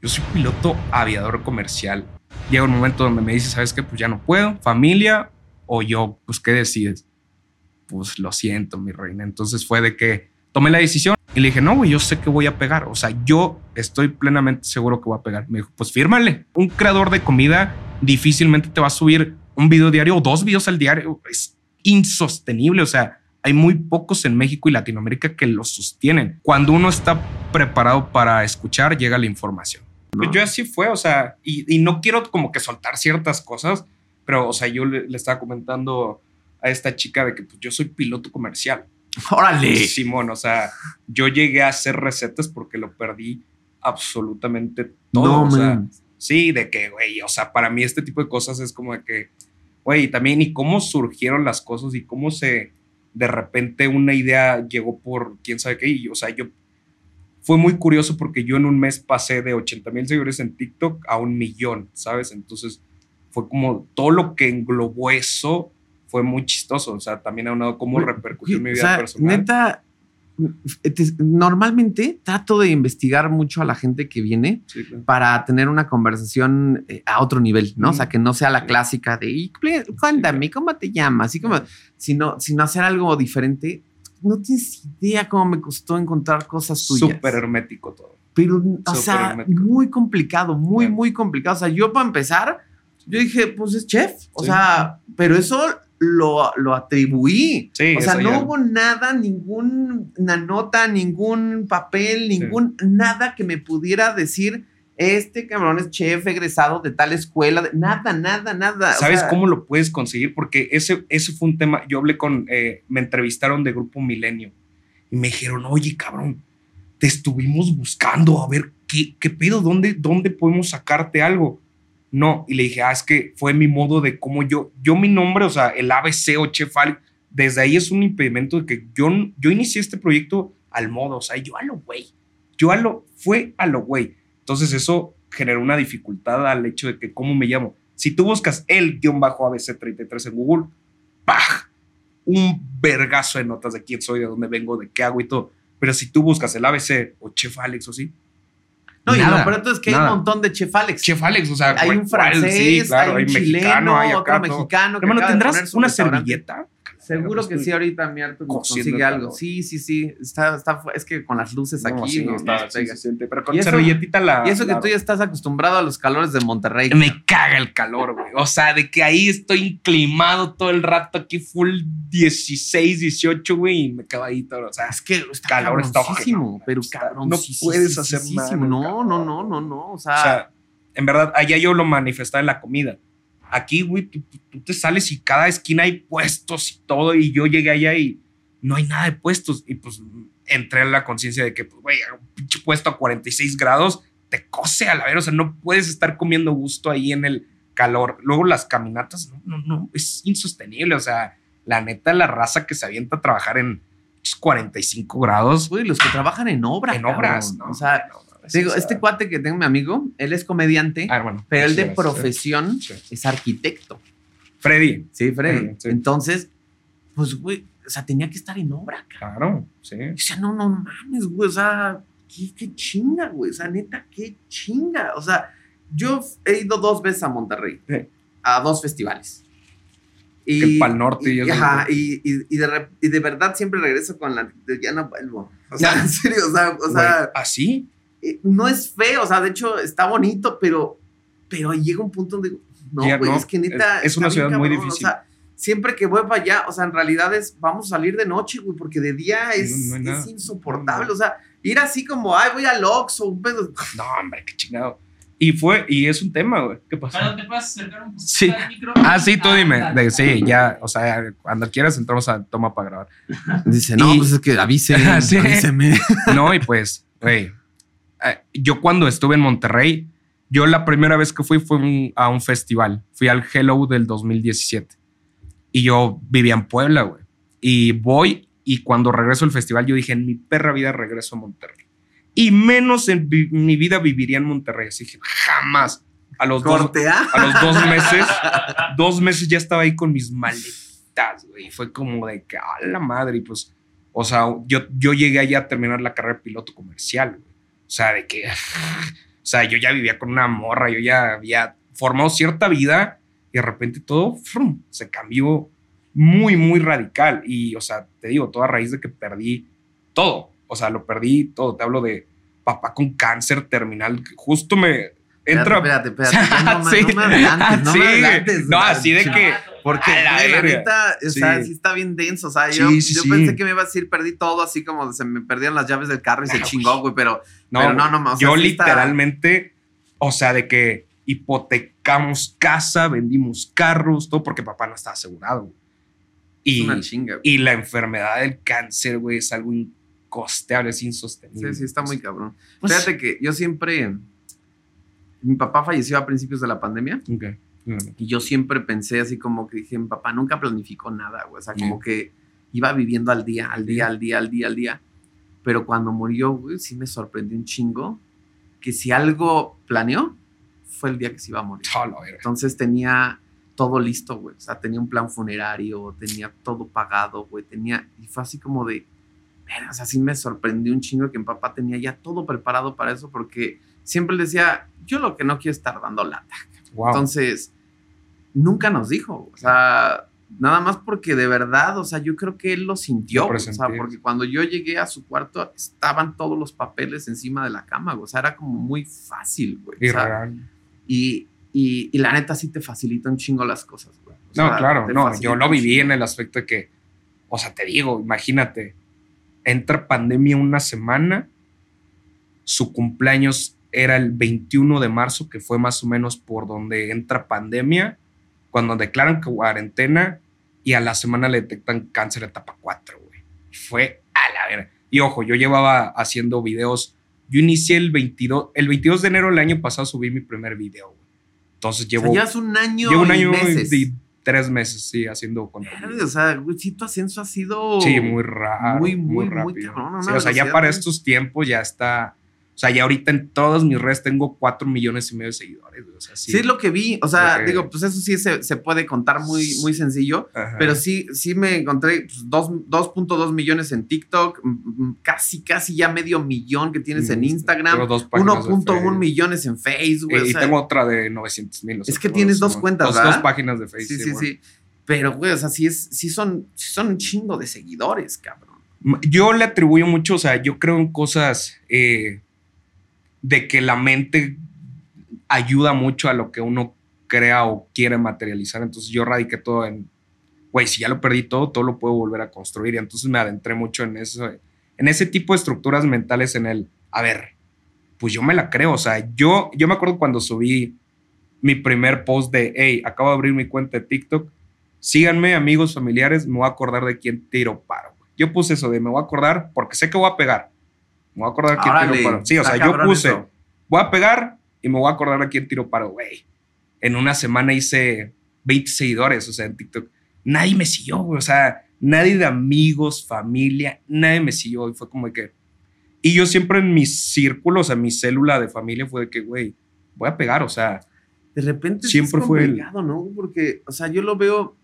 yo soy piloto aviador comercial. Llega un momento donde me dice, ¿sabes qué? Pues ya no puedo, familia o yo, pues ¿qué decides? Pues lo siento, mi reina. Entonces fue de que tomé la decisión y le dije, no, güey, yo sé que voy a pegar. O sea, yo estoy plenamente seguro que voy a pegar. Me dijo, pues fírmale. Un creador de comida difícilmente te va a subir un video diario o dos videos al diario. Es insostenible. O sea, hay muy pocos en México y Latinoamérica que lo sostienen. Cuando uno está preparado para escuchar, llega la información. Pues yo así fue, o sea, y, no quiero como que soltar ciertas cosas, pero, o sea, yo le, estaba comentando a esta chica de que pues, yo soy piloto comercial. Órale. Simón, o sea, yo llegué a hacer recetas porque lo perdí absolutamente todo. o sea, sí, de que, güey, o sea, para mí este tipo de cosas es como de que, güey, también y cómo surgieron las cosas y cómo se, de repente una idea llegó por quién sabe qué. Y, o sea, yo fue muy curioso porque yo en un mes pasé de 80 mil seguidores en TikTok a un millón, ¿sabes? Entonces fue como todo lo que englobó eso fue muy chistoso. O sea, también ha dado cómo repercutió en mi vida o sea, personal. Neta, normalmente trato de investigar mucho a la gente que viene para tener una conversación eh, a otro nivel, ¿no? O sea, que no sea la clásica de cuéntame, ¿cómo te llamas? Así como, sino, sino hacer algo diferente. No tienes idea cómo me costó encontrar cosas tuyas. Súper hermético todo. Pero, o sea, muy complicado, muy, muy complicado. O sea, yo para empezar, yo dije, pues es chef. O sea, pero eso lo, lo atribuí. o sea, no hubo nada, ninguna nota, ningún papel, ningún nada que me pudiera decir este cabrón es chef egresado de tal escuela, nada, nada, nada. ¿Sabes cómo lo puedes conseguir? Porque ese, ese fue un tema, yo hablé con, eh, me entrevistaron de Grupo Milenio y me dijeron, oye, cabrón, te estuvimos buscando a ver qué, qué pedo, dónde, dónde podemos sacarte algo. No, y le dije, ah, es que fue mi modo de cómo yo, yo mi nombre, o sea, el ABC o Chef desde ahí es un impedimento de que yo, yo inicié este proyecto al modo, o sea, yo a lo güey, yo a lo, fue a lo güey. Entonces eso generó una dificultad al hecho de que, ¿cómo me llamo? Si tú buscas el guion bajo ABC33 en Google, ¡pah! Un vergazo de notas de quién soy, de dónde vengo, de qué hago y todo. Pero si tú buscas el ABC o Chef Alex o sí, no, y lo peor es que hay un montón de Chef Alex. Chef Alex, o sea, hay un francés, hay un chileno, hay otro mexicano. Hermano, ¿tendrás una servilleta? Seguro que sí, ahorita mi Arthur consigue algo. Sí, sí, sí. Está, está, es que con las luces aquí no, está, sí, pero con servilletita la. Y eso que tú ya estás acostumbrado a los calores de Monterrey. Me caga el calor, güey. O sea, de que ahí estoy inclimado todo el rato, aquí full 16, 18, güey, y me cago ahí todo. O sea, es que está calor está pero cabrón. No puedes hacer nada. No, no, no, no, no. O sea, o sea en verdad, allá yo lo manifestaba en la comida Aquí, güey, tú, te sales y cada esquina hay puestos y todo. Y yo llegué allá y no hay nada de puestos. Y pues entré a la conciencia de que, pues, güey, un pinche puesto a 46 grados te cose a la vera. O sea, no puedes estar comiendo gusto ahí en el calor. Luego las caminatas, no, no, no, es insostenible. O sea, la neta, la raza que se avienta a trabajar en 45 grados. Güey, los que trabajan en obra. En obras, ¿no? O sea, Digo, este cuate que tengo mi amigo, él es comediante, ah, pero él de profesión es arquitecto. Freddy. Sí, Freddy. Entonces, pues, güey, o sea, tenía que estar en obra, Claro, sí. O sea, no, no mames, güey, o sea, qué, qué chinga, güey, o sea, neta, qué chinga. O sea, yo he ido dos veces a Monterrey, a dos festivales. Y, para el norte. Y, ajá, y, y, de, y, de, verdad siempre regreso con la... Ya no vuelvo. O sea, en serio, o sea... O sea ¿Así? Eh, no es feo, o sea, de hecho está bonito, pero, pero llega un punto donde, no, güey, es que neta. Es, una ciudad muy difícil. O sea, siempre que voy para allá, o sea, en realidad es, vamos a salir de noche, güey, porque de día es, es insoportable, o sea, ir así como, ay, voy al Ox o un pedo. No, hombre, qué chingado. Y fue, y es un tema, güey. ¿Qué pasa? Pero te puedes acercar un poco sí. al micro. Ah, sí, tú dime. De, sí, ya, o sea, cuando quieras entramos a toma para grabar. Dice, no, pues es que avise, sí. avíseme. No, y pues, güey, yo cuando estuve en Monterrey, yo la primera vez que fui fue a un festival. Fui al Hello del 2017. Y yo vivía en Puebla, güey. Y voy y cuando regreso al festival yo dije, en mi perra vida regreso a Monterrey. Y menos en mi vida viviría en Monterrey. Así que jamás. A los, dos, a los dos meses, dos meses ya estaba ahí con mis maletas, güey. Fue como de que, a la madre. Y pues, o sea, yo, yo llegué allá a terminar la carrera de piloto comercial, güey. O sea, de que, o sea, yo ya vivía con una morra, yo ya había formado cierta vida y de repente todo se cambió muy, muy radical. Y, o sea, te digo, toda raíz de que perdí todo. O sea, lo perdí todo. Te hablo de papá con cáncer terminal. Justo me entra. Espérate, espérate. No, sí. no, me adelantes, no sí. No, así de que. Porque la, neta, o sea, sí. está bien denso. O sea, yo, yo pensé que me iba a decir, perdí todo, así como se me perdían las llaves del carro y se chingó, güey. Pero no, pero no, no. O sea, yo literalmente, o sea, de que hipotecamos casa, vendimos carros, todo porque papá no estaba asegurado. Y, una chinga, y la enfermedad del cáncer, güey, es algo incosteable, es insostenible. Sí, sí, está muy cabrón. Pues Fíjate que yo siempre. Mi papá falleció a principios de la pandemia. Okay. Y yo siempre pensé así como que dije, mi papá nunca planificó nada, güey. O sea, como que iba viviendo al día, al día, al día, al día, al día. Pero cuando murió, güey, sí me sorprendió un chingo que si algo planeó, fue el día que se iba a morir. Entonces tenía todo listo, güey. O sea, tenía un plan funerario, tenía todo pagado, güey. Tenía, y fue así como de, pero, o sea, sí me sorprendió un chingo que mi papá tenía ya todo preparado para eso, porque siempre le decía, yo lo que no quiero es estar dando lata. Entonces, nunca nos dijo, o sea, nada más porque de verdad, o sea, yo creo que él lo sintió, o sea, porque cuando yo llegué a su cuarto estaban todos los papeles encima de la cama, o sea, era como muy fácil, güey. y, y, la neta sí te facilita un chingo las cosas, güey. no, claro, no, yo lo viví en el aspecto de que, o sea, te digo, imagínate, entra pandemia una semana, su cumpleaños era el 21 de marzo, que fue más o menos por donde entra pandemia, cuando declaran cuarentena y a la semana le detectan cáncer etapa 4, güey. Fue a la vera. Y ojo, yo llevaba haciendo videos, yo inicié el 22, el 22 de enero del año pasado subí mi primer video, güey. Entonces llevo. O sea, es un año. Llevo un año y, tres meses, sí, haciendo contenido. O sea, güey, sí, tu ascenso ha sido. Sí, muy raro. Muy, muy, muy rápido. sí, o sea, ya para estos tiempos ya está o sea, ya ahorita en todas mis redes tengo 4 millones y medio de seguidores. O sea, sí, sí, es lo que vi. O sea, digo, pues eso sí se, se puede contar muy, muy sencillo. Pero sí, sí me encontré 2.2 pues, millones en TikTok, casi, casi ya medio millón que tienes en Instagram, 1.1 millones en Facebook. Y, tengo otra de 900 mil. es que tienes dos cuentas, dos, dos páginas de Facebook. Sí, sí, sí. Pero, güey, o sea, sí, es, sí, son, son un chingo de seguidores, cabrón. Yo le atribuyo mucho, o sea, yo creo en cosas. Eh, de que la mente ayuda mucho a lo que uno crea o quiere materializar. Entonces yo radiqué todo en, güey, si ya lo perdí todo, todo lo puedo volver a construir. Y entonces me adentré mucho en eso, en ese tipo de estructuras mentales, en el, a ver, pues yo me la creo. O sea, yo, yo me acuerdo cuando subí mi primer post de, hey, acabo de abrir mi cuenta de TikTok, síganme, amigos, familiares, me voy a acordar de quién tiro paro. Yo puse eso de, me voy a acordar porque sé que voy a pegar me voy a acordar a quién tiro paro. Sí, o sea, yo puse, voy a pegar y me voy a acordar a quién tiro paro, güey. En una semana hice 20 seguidores, o sea, en TikTok. Nadie me siguió, güey. O sea, nadie de amigos, familia, nadie me siguió. Y fue como de que. Y yo siempre en mis círculos, o sea, mi célula de familia fue de que, güey, voy a pegar, o sea. De repente siempre es fue el... ¿no? Porque, o sea, yo lo veo.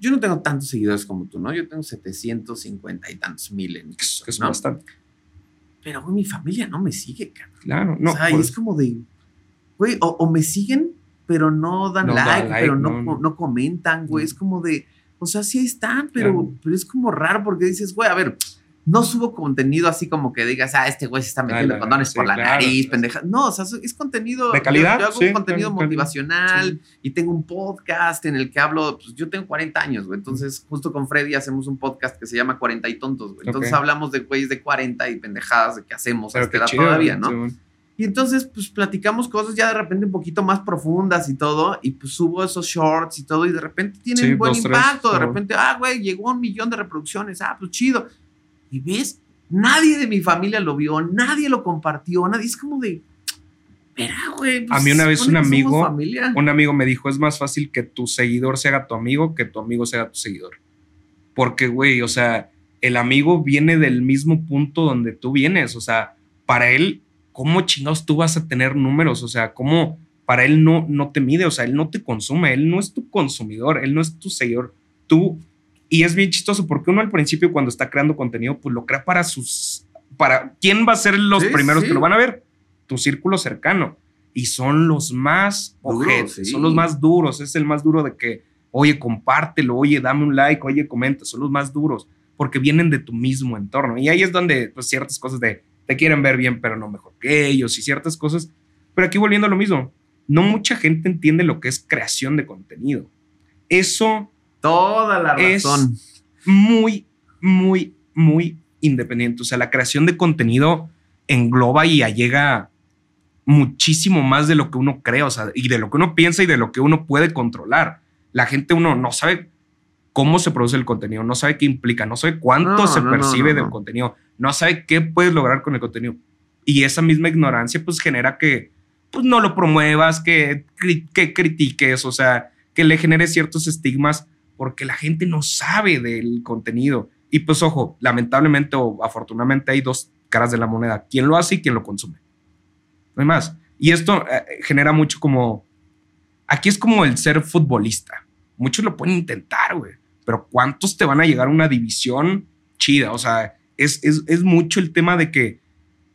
Yo no tengo tantos seguidores como tú, ¿no? Yo tengo 750 y tantos mil en TikTok, Que es bastante pero güey, mi familia no me sigue, cabrón. Claro, no. O sea, es como de, güey, o, me siguen, pero no dan like, pero no, no, comentan, güey. Es como de, o sea, sí están, pero, pero es como raro porque dices, güey, a ver, no subo contenido así como que digas, ah, este güey se está metiendo condones por la nariz, pendeja. No, o sea, es contenido. De calidad. Yo, hago un contenido motivacional y tengo un podcast en el que hablo. Pues yo tengo 40 años, güey. Entonces, justo con Freddy hacemos un podcast que se llama 40 y tontos, güey. Entonces hablamos de güeyes de 40 y pendejadas de qué hacemos a esta edad todavía, ¿no? Y entonces, pues platicamos cosas ya de repente un poquito más profundas y todo, y pues subo esos shorts y todo, y de repente tienen buen impacto. de repente, ah, güey, llegó un millón de reproducciones, ah, pues chido y ves, nadie de mi familia lo vio, nadie lo compartió, nadie es como de, espera, güey. a mí una vez un amigo, un amigo me dijo, es más fácil que tu seguidor sea tu amigo que tu amigo sea tu seguidor. Porque, güey, o sea, el amigo viene del mismo punto donde tú vienes, o sea, para él, ¿cómo chingados tú vas a tener números? O sea, ¿cómo para él no, no te mide? O sea, él no te consume, él no es tu consumidor, él no es tu seguidor. Tú y es bien chistoso porque uno al principio cuando está creando contenido, pues lo crea para sus... Para, ¿Quién va a ser los primeros que lo van a ver? tu círculo cercano. Y son los más son los más duros. Es el más duro de que, oye, compártelo, oye, dame un like, oye, comenta. Son los más duros porque vienen de tu mismo entorno. Y ahí es donde pues, ciertas cosas de te quieren ver bien, pero no mejor que ellos y ciertas cosas. Pero aquí volviendo a lo mismo, no mucha gente entiende lo que es creación de contenido. Eso. Toda la razón. Es muy, muy, muy independiente. O sea, la creación de contenido engloba y allega muchísimo más de lo que uno cree, o sea, y de lo que uno piensa y de lo que uno puede controlar. La gente, uno no sabe cómo se produce el contenido, no sabe qué implica, no sabe cuánto se percibe del contenido, no sabe qué puedes lograr con el contenido. Y esa misma ignorancia pues genera que pues, no lo promuevas, que, que critiques, o sea, que le genere ciertos estigmas porque la gente no sabe del contenido. Y pues ojo, lamentablemente o afortunadamente hay dos caras de la moneda, quién lo hace y quién lo consume. No hay más. Y esto eh, genera mucho como, aquí es como el ser futbolista. Muchos lo pueden intentar, güey pero ¿cuántos te van a llegar a una división chida? O sea, es, es, mucho el tema de que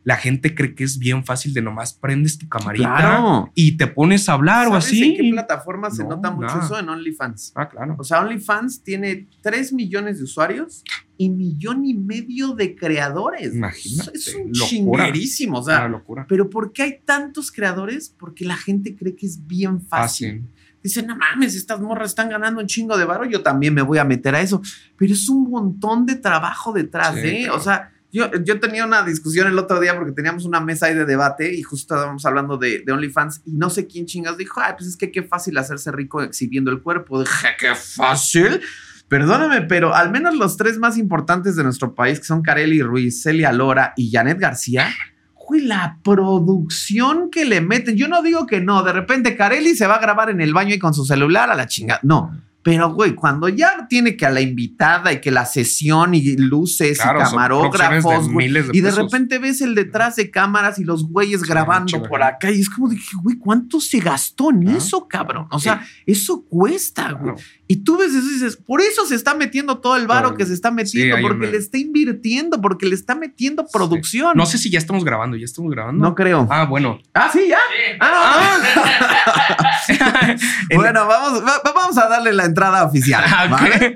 la gente cree que es bien fácil de nomás prendes tu camarita y te pones a hablar o así. ¿En qué plataforma se nota mucho eso? En OnlyFans. Ah, claro. O sea, OnlyFans tiene 3 millones de usuarios y millón y medio de creadores. Imagínate. Es un chinguerísimo. O sea, locura. Pero ¿por qué hay tantos creadores? Porque la gente cree que es bien fácil. fácil. Dicen, no mames, estas morras están ganando un chingo de varo, yo también me voy a meter a eso. Pero es un montón de trabajo detrás, ¿eh? O sea, yo, yo tenía una discusión el otro día porque teníamos una mesa ahí de debate y justo estábamos hablando de, OnlyFans y no sé quién chingas dijo, ay, pues es que qué fácil hacerse rico exhibiendo el cuerpo. Dije, qué fácil. Perdóname, pero al menos los tres más importantes de nuestro país, que son Carely Ruiz, Celia Lora y Janet García, güey, la producción que le meten. Yo no digo que no, de repente Carelli se va a grabar en el baño y con su celular a la chingada. No. Pero, güey, cuando ya tiene que a la invitada y que la sesión y luces y camarógrafos, y de repente ves el detrás de cámaras y los güeyes grabando por acá, y es como dije, güey, ¿cuánto se gastó en eso, cabrón? O sea, eso cuesta, güey. Y tú ves eso y dices, por eso se está metiendo todo el varo que se está metiendo, porque le está invirtiendo, porque le está metiendo producción. No sé si ya estamos grabando, ya estamos grabando. No creo. Ah, bueno. Ah, sí, ya. Ah, ah. bueno, vamos, vamos a darle la entrada oficial. ¿vale?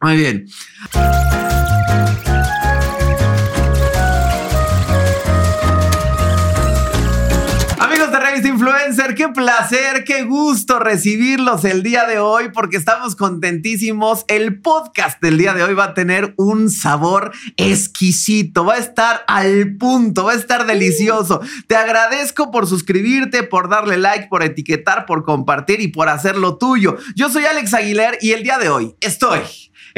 Muy bien. Influencer, qué placer, qué gusto recibirlos el día de hoy porque estamos contentísimos. El podcast del día de hoy va a tener un sabor exquisito, va a estar al punto, va a estar delicioso. Te agradezco por suscribirte, por darle like, por etiquetar, por compartir y por hacerlo tuyo. Yo soy Alex Aguilar y el día de hoy estoy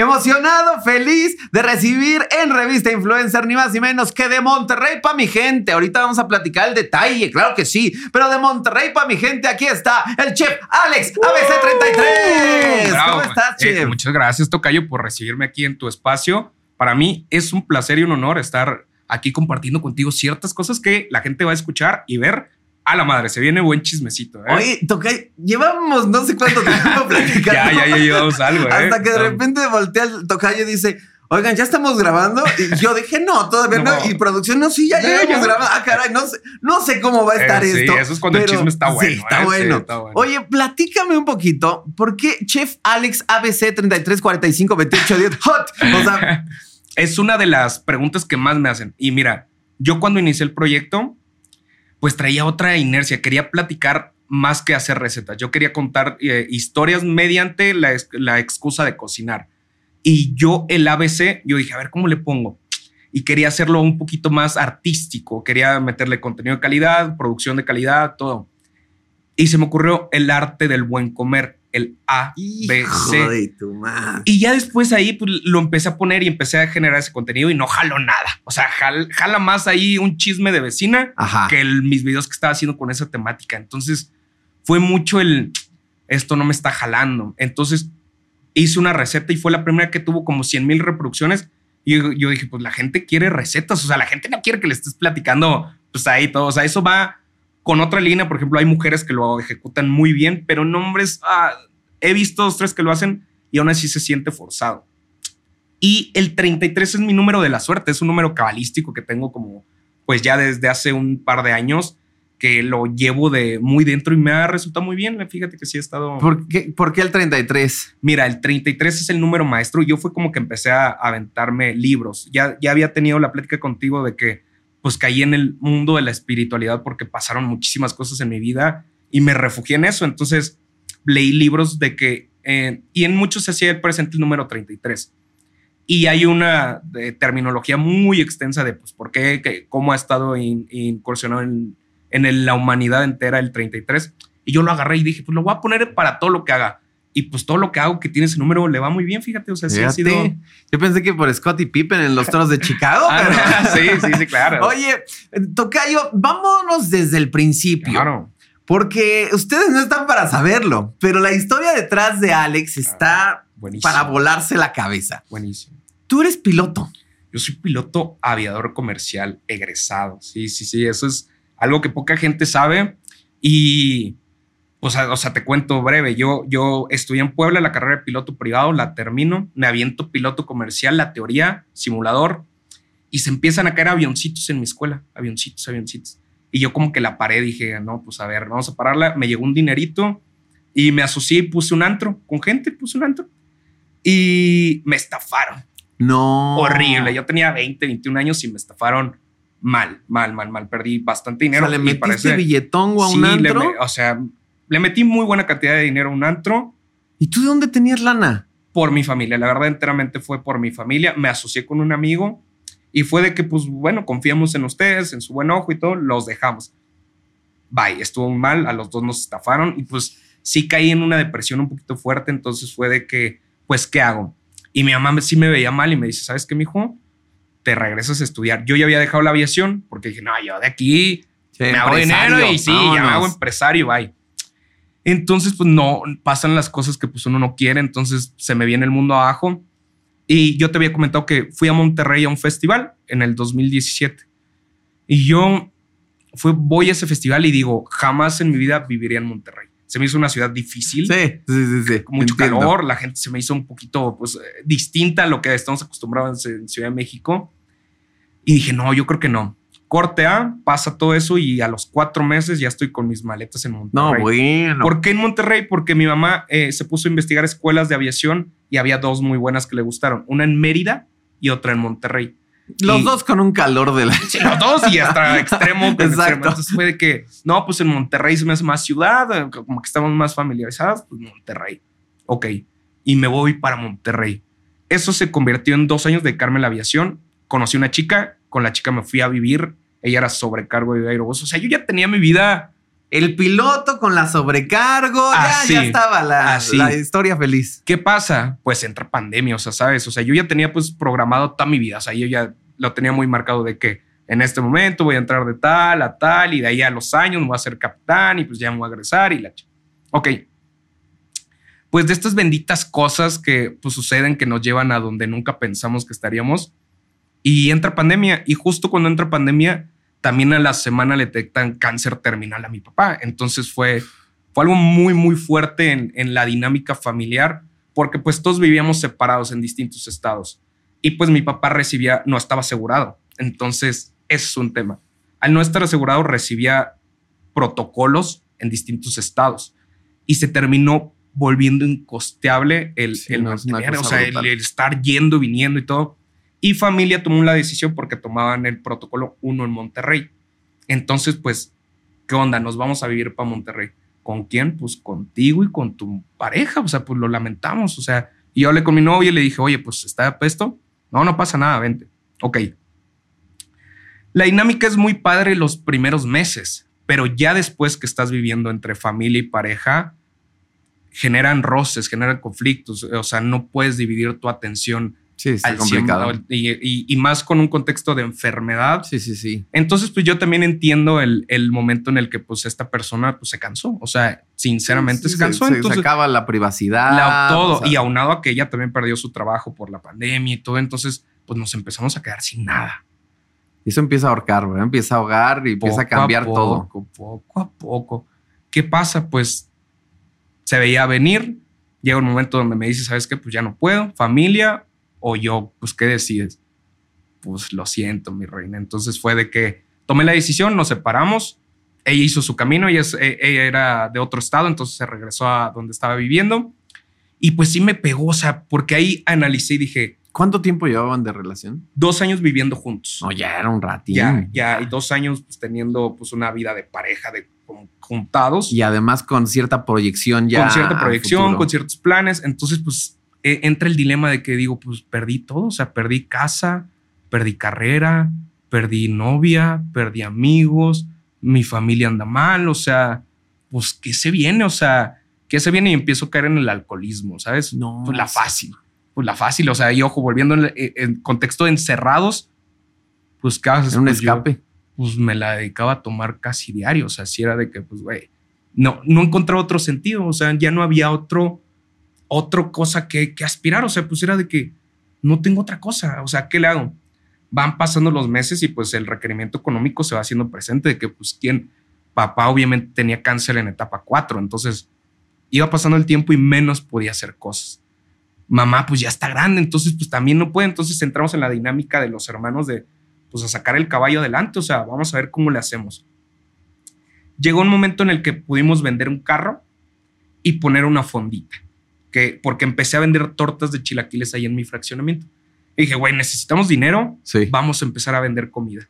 Emocionado, feliz de recibir en Revista Influencer ni más ni menos que de Monterrey para mi gente. Ahorita vamos a platicar el detalle, claro que sí, pero de Monterrey para mi gente aquí está el chef Alex ABC33. ¿Cómo estás, eh, chef? muchas gracias, Tocayo, por recibirme aquí en tu espacio. Para mí es un placer y un honor estar aquí compartiendo contigo ciertas cosas que la gente va a escuchar y ver a la madre, se viene buen chismecito. ¿eh? Oye, toca, llevamos no sé cuánto tiempo platicando. ya, ya, ya llevamos algo. ¿eh? Hasta que de repente voltea el tocayo y dice, Oigan, ¿ya estamos grabando? Y yo dije, no, todavía no. Y producción, no, sí, ya llevamos grabando. Ah, caray, no sé, no sé cómo va a estar eh, esto. Sí, eso es cuando el chisme está bueno. Sí, está, bueno. está bueno. Oye, platícame un poquito, ¿por qué Chef Alex ABC 33452810 Hot? O sea... es una de las preguntas que más me hacen. Y mira, yo cuando inicié el proyecto, pues traía otra inercia. Quería platicar más que hacer recetas. Yo quería contar eh, historias mediante la, la, excusa de cocinar. Y yo el ABC, yo dije, a ver, ¿cómo le pongo? Y quería hacerlo un poquito más artístico. Quería meterle contenido de calidad, producción de calidad, todo. Y se me ocurrió el arte del buen comer el A, B, C. Y ya después ahí pues, lo empecé a poner y empecé a generar ese contenido y no jalo nada. O sea, jala más ahí un chisme de vecina que mis videos que estaba haciendo con esa temática. Entonces fue mucho el esto no me está jalando. Entonces hice una receta y fue la primera que tuvo como 100 mil reproducciones. Y yo, yo, dije, pues la gente quiere recetas. O sea, la gente no quiere que le estés platicando pues ahí todo. O sea, eso va con otra línea, por ejemplo, hay mujeres que lo ejecutan muy bien, pero nombres, ah, he visto dos, tres que lo hacen y aún así se siente forzado. Y el 33 es mi número de la suerte, es un número cabalístico que tengo como, pues ya desde hace un par de años que lo llevo de muy dentro y me ha resultado muy bien. Fíjate que sí he estado. ¿Por qué, ¿Por qué el 33? Mira, el 33 es el número maestro. Yo fue como que empecé a aventarme libros. Ya, ya había tenido la plática contigo de que pues caí en el mundo de la espiritualidad porque pasaron muchísimas cosas en mi vida y me refugié en eso. Entonces leí libros de que, eh, y en muchos se hacía el presente el número 33. Y hay una terminología muy extensa de pues, por qué, que, cómo ha estado incursionado en en la humanidad entera el 33. Y yo lo agarré y dije, pues lo voy a poner para todo lo que haga. Y pues todo lo que hago que tiene ese número le va muy bien, fíjate. O sea, sí ha sido. Yo pensé que por Scottie Pippen en los toros de Chicago. Ah, sí, sí, sí, claro. Oye, Tocayo, vámonos desde el principio. Claro. Porque ustedes no están para saberlo, pero la historia detrás de Alex ah, está para volarse la cabeza. Buenísimo. Tú eres piloto. Yo soy piloto aviador comercial egresado. Sí, sí, sí. Eso es algo que poca gente sabe y, o sea, o sea, te cuento breve, yo, yo estudié en Puebla la carrera de piloto privado, la termino, me aviento piloto comercial, la teoría, simulador, y se empiezan a caer avioncitos en mi escuela, avioncitos, avioncitos. Y yo como que la paré, dije, no, pues a ver, vamos a pararla, me llegó un dinerito y me asocié y puse un antro, con gente puse un antro, y me estafaron. No. Horrible, yo tenía 20, 21 años y me estafaron mal, mal, mal, mal. Perdí bastante dinero. O sea, ¿le metiste billetón a un antro? o sea, le metí muy buena cantidad de dinero a un antro. ¿Y tú de dónde tenías lana? Por mi familia. La verdad, enteramente fue por mi familia. Me asocié con un amigo y fue de que, pues, bueno, confiamos en ustedes, en su buen ojo y todo, los dejamos. Bye, estuvo mal, a los dos nos estafaron y pues sí caí en una depresión un poquito fuerte, entonces fue de que, pues, ¿qué hago? Y mi mamá sí me veía mal y me dice, ¿sabes qué, mijo? te regresas a estudiar. Yo ya había dejado la aviación porque dije, no, yo de aquí me hago dinero y sí, ya me hago empresario, bye. Entonces, pues no, pasan las cosas que pues uno no quiere, entonces se me viene el mundo abajo. Y yo te había comentado que fui a Monterrey a un festival en el 2017. Y yo fui, voy a ese festival y digo, jamás en mi vida viviría en Monterrey. Se me hizo una ciudad difícil. Sí, sí, sí. Mucho calor. La gente se me hizo un poquito pues, distinta a lo que estamos acostumbrados en Ciudad de México. Y dije, no, yo creo que no. Corte A, pasa todo eso y a los cuatro meses ya estoy con mis maletas en Monterrey. No, bueno. ¿Por qué en Monterrey? Porque mi mamá eh, se puso a investigar escuelas de aviación y había dos muy buenas que le gustaron. Una en Mérida y otra en Monterrey. Los dos con un calor de la. Los dos y hasta extremo. Exacto. Entonces fue de que, no, pues en Monterrey se me hace más ciudad, eh, como que estamos más familiarizados, pues Monterrey. Ok. Y me voy para Monterrey. Eso se convirtió en dos años de Carmen la aviación. Conocí una chica, con la chica me fui a vivir. Ella era sobrecargo de Aerobús. O sea, yo ya tenía mi vida. El piloto con la sobrecargo, ya, estaba la, la, historia feliz. ¿Qué pasa? Pues entra pandemia, o sea, ¿sabes? O sea, yo ya tenía pues programado toda mi vida, o sea, yo ya lo tenía muy marcado de que en este momento voy a entrar de tal a tal y de ahí a los años me voy a ser capitán y pues ya me voy a agresar y la Ok. Pues de estas benditas cosas que pues suceden que nos llevan a donde nunca pensamos que estaríamos y entra pandemia y justo cuando entra pandemia también a la semana le detectan cáncer terminal a mi papá. Entonces fue, fue algo muy, muy fuerte en, en la dinámica familiar porque pues todos vivíamos separados en distintos estados. Y pues mi papá recibía, no estaba asegurado. Entonces, ese es un tema. Al no estar asegurado, recibía protocolos en distintos estados y se terminó volviendo incosteable el, el, o sea, el, estar yendo, viniendo y todo. Y familia tomó la decisión porque tomaban el protocolo uno en Monterrey. Entonces, pues, ¿qué onda? Nos vamos a vivir para Monterrey. ¿Con quién? Pues contigo y con tu pareja. O sea, pues lo lamentamos. O sea, y yo hablé con mi novia y le dije, oye, pues está esto no, no pasa nada, vente. Ok. La dinámica es muy padre los primeros meses, pero ya después que estás viviendo entre familia y pareja, generan roces, generan conflictos. O sea, no puedes dividir tu atención Sí, está complicado. y, más con un contexto de enfermedad. Sí, sí, sí. Entonces, pues yo también entiendo el, el momento en el que pues esta persona pues se cansó. O sea, sinceramente se cansó. Se, entonces, acaba la privacidad. todo. y aunado a que ella también perdió su trabajo por la pandemia y todo. Entonces, pues nos empezamos a quedar sin nada. Y eso empieza a ahorcar, ¿verdad? Empieza a ahogar y empieza a cambiar todo. Poco a poco. ¿Qué pasa? Pues se veía venir. Llega un momento donde me dice, ¿sabes qué? Pues ya no puedo. Familia, o yo, pues, ¿qué decides? Pues lo siento, mi reina. Entonces fue de que tomé la decisión, nos separamos. Ella hizo su camino, ella, e, ella era de otro estado, entonces se regresó a donde estaba viviendo. Y pues sí me pegó, o sea, porque ahí analicé y dije, ¿Cuánto tiempo llevaban de relación? Dos años viviendo juntos. No, ya era un ratito. Ya, ya, y dos años pues, teniendo pues una vida de pareja, de juntados. Y además con cierta proyección ya. Con cierta proyección, con ciertos planes. Entonces, pues e, entra el dilema de que digo, pues perdí todo. O sea, perdí casa, perdí carrera, perdí novia, perdí amigos, mi familia anda mal. O sea, pues, ¿qué se viene? O sea, ¿qué se viene? Y empiezo a caer en el alcoholismo, ¿sabes? No. Pues la fácil pues la fácil, o sea, y ojo, volviendo en, contexto de encerrados, pues cada vez... un pues, escape. pues me la dedicaba a tomar casi diario, o sea, si era de que, pues, güey, no, no encontraba otro sentido, o sea, ya no había otro, otra cosa que, que aspirar, o sea, pues era de que no tengo otra cosa, o sea, ¿qué le hago? Van pasando los meses y pues el requerimiento económico se va haciendo presente de que, pues, quien, papá obviamente tenía cáncer en etapa 4, entonces iba pasando el tiempo y menos podía hacer cosas mamá pues ya está grande, entonces pues también no puede, entonces entramos en la dinámica de los hermanos de pues a sacar el caballo adelante, o sea, vamos a ver cómo le hacemos. Llegó un momento en el que pudimos vender un carro y poner una fondita, que porque empecé a vender tortas de chilaquiles ahí en mi fraccionamiento. Y dije, güey, necesitamos dinero, vamos a empezar a vender comida.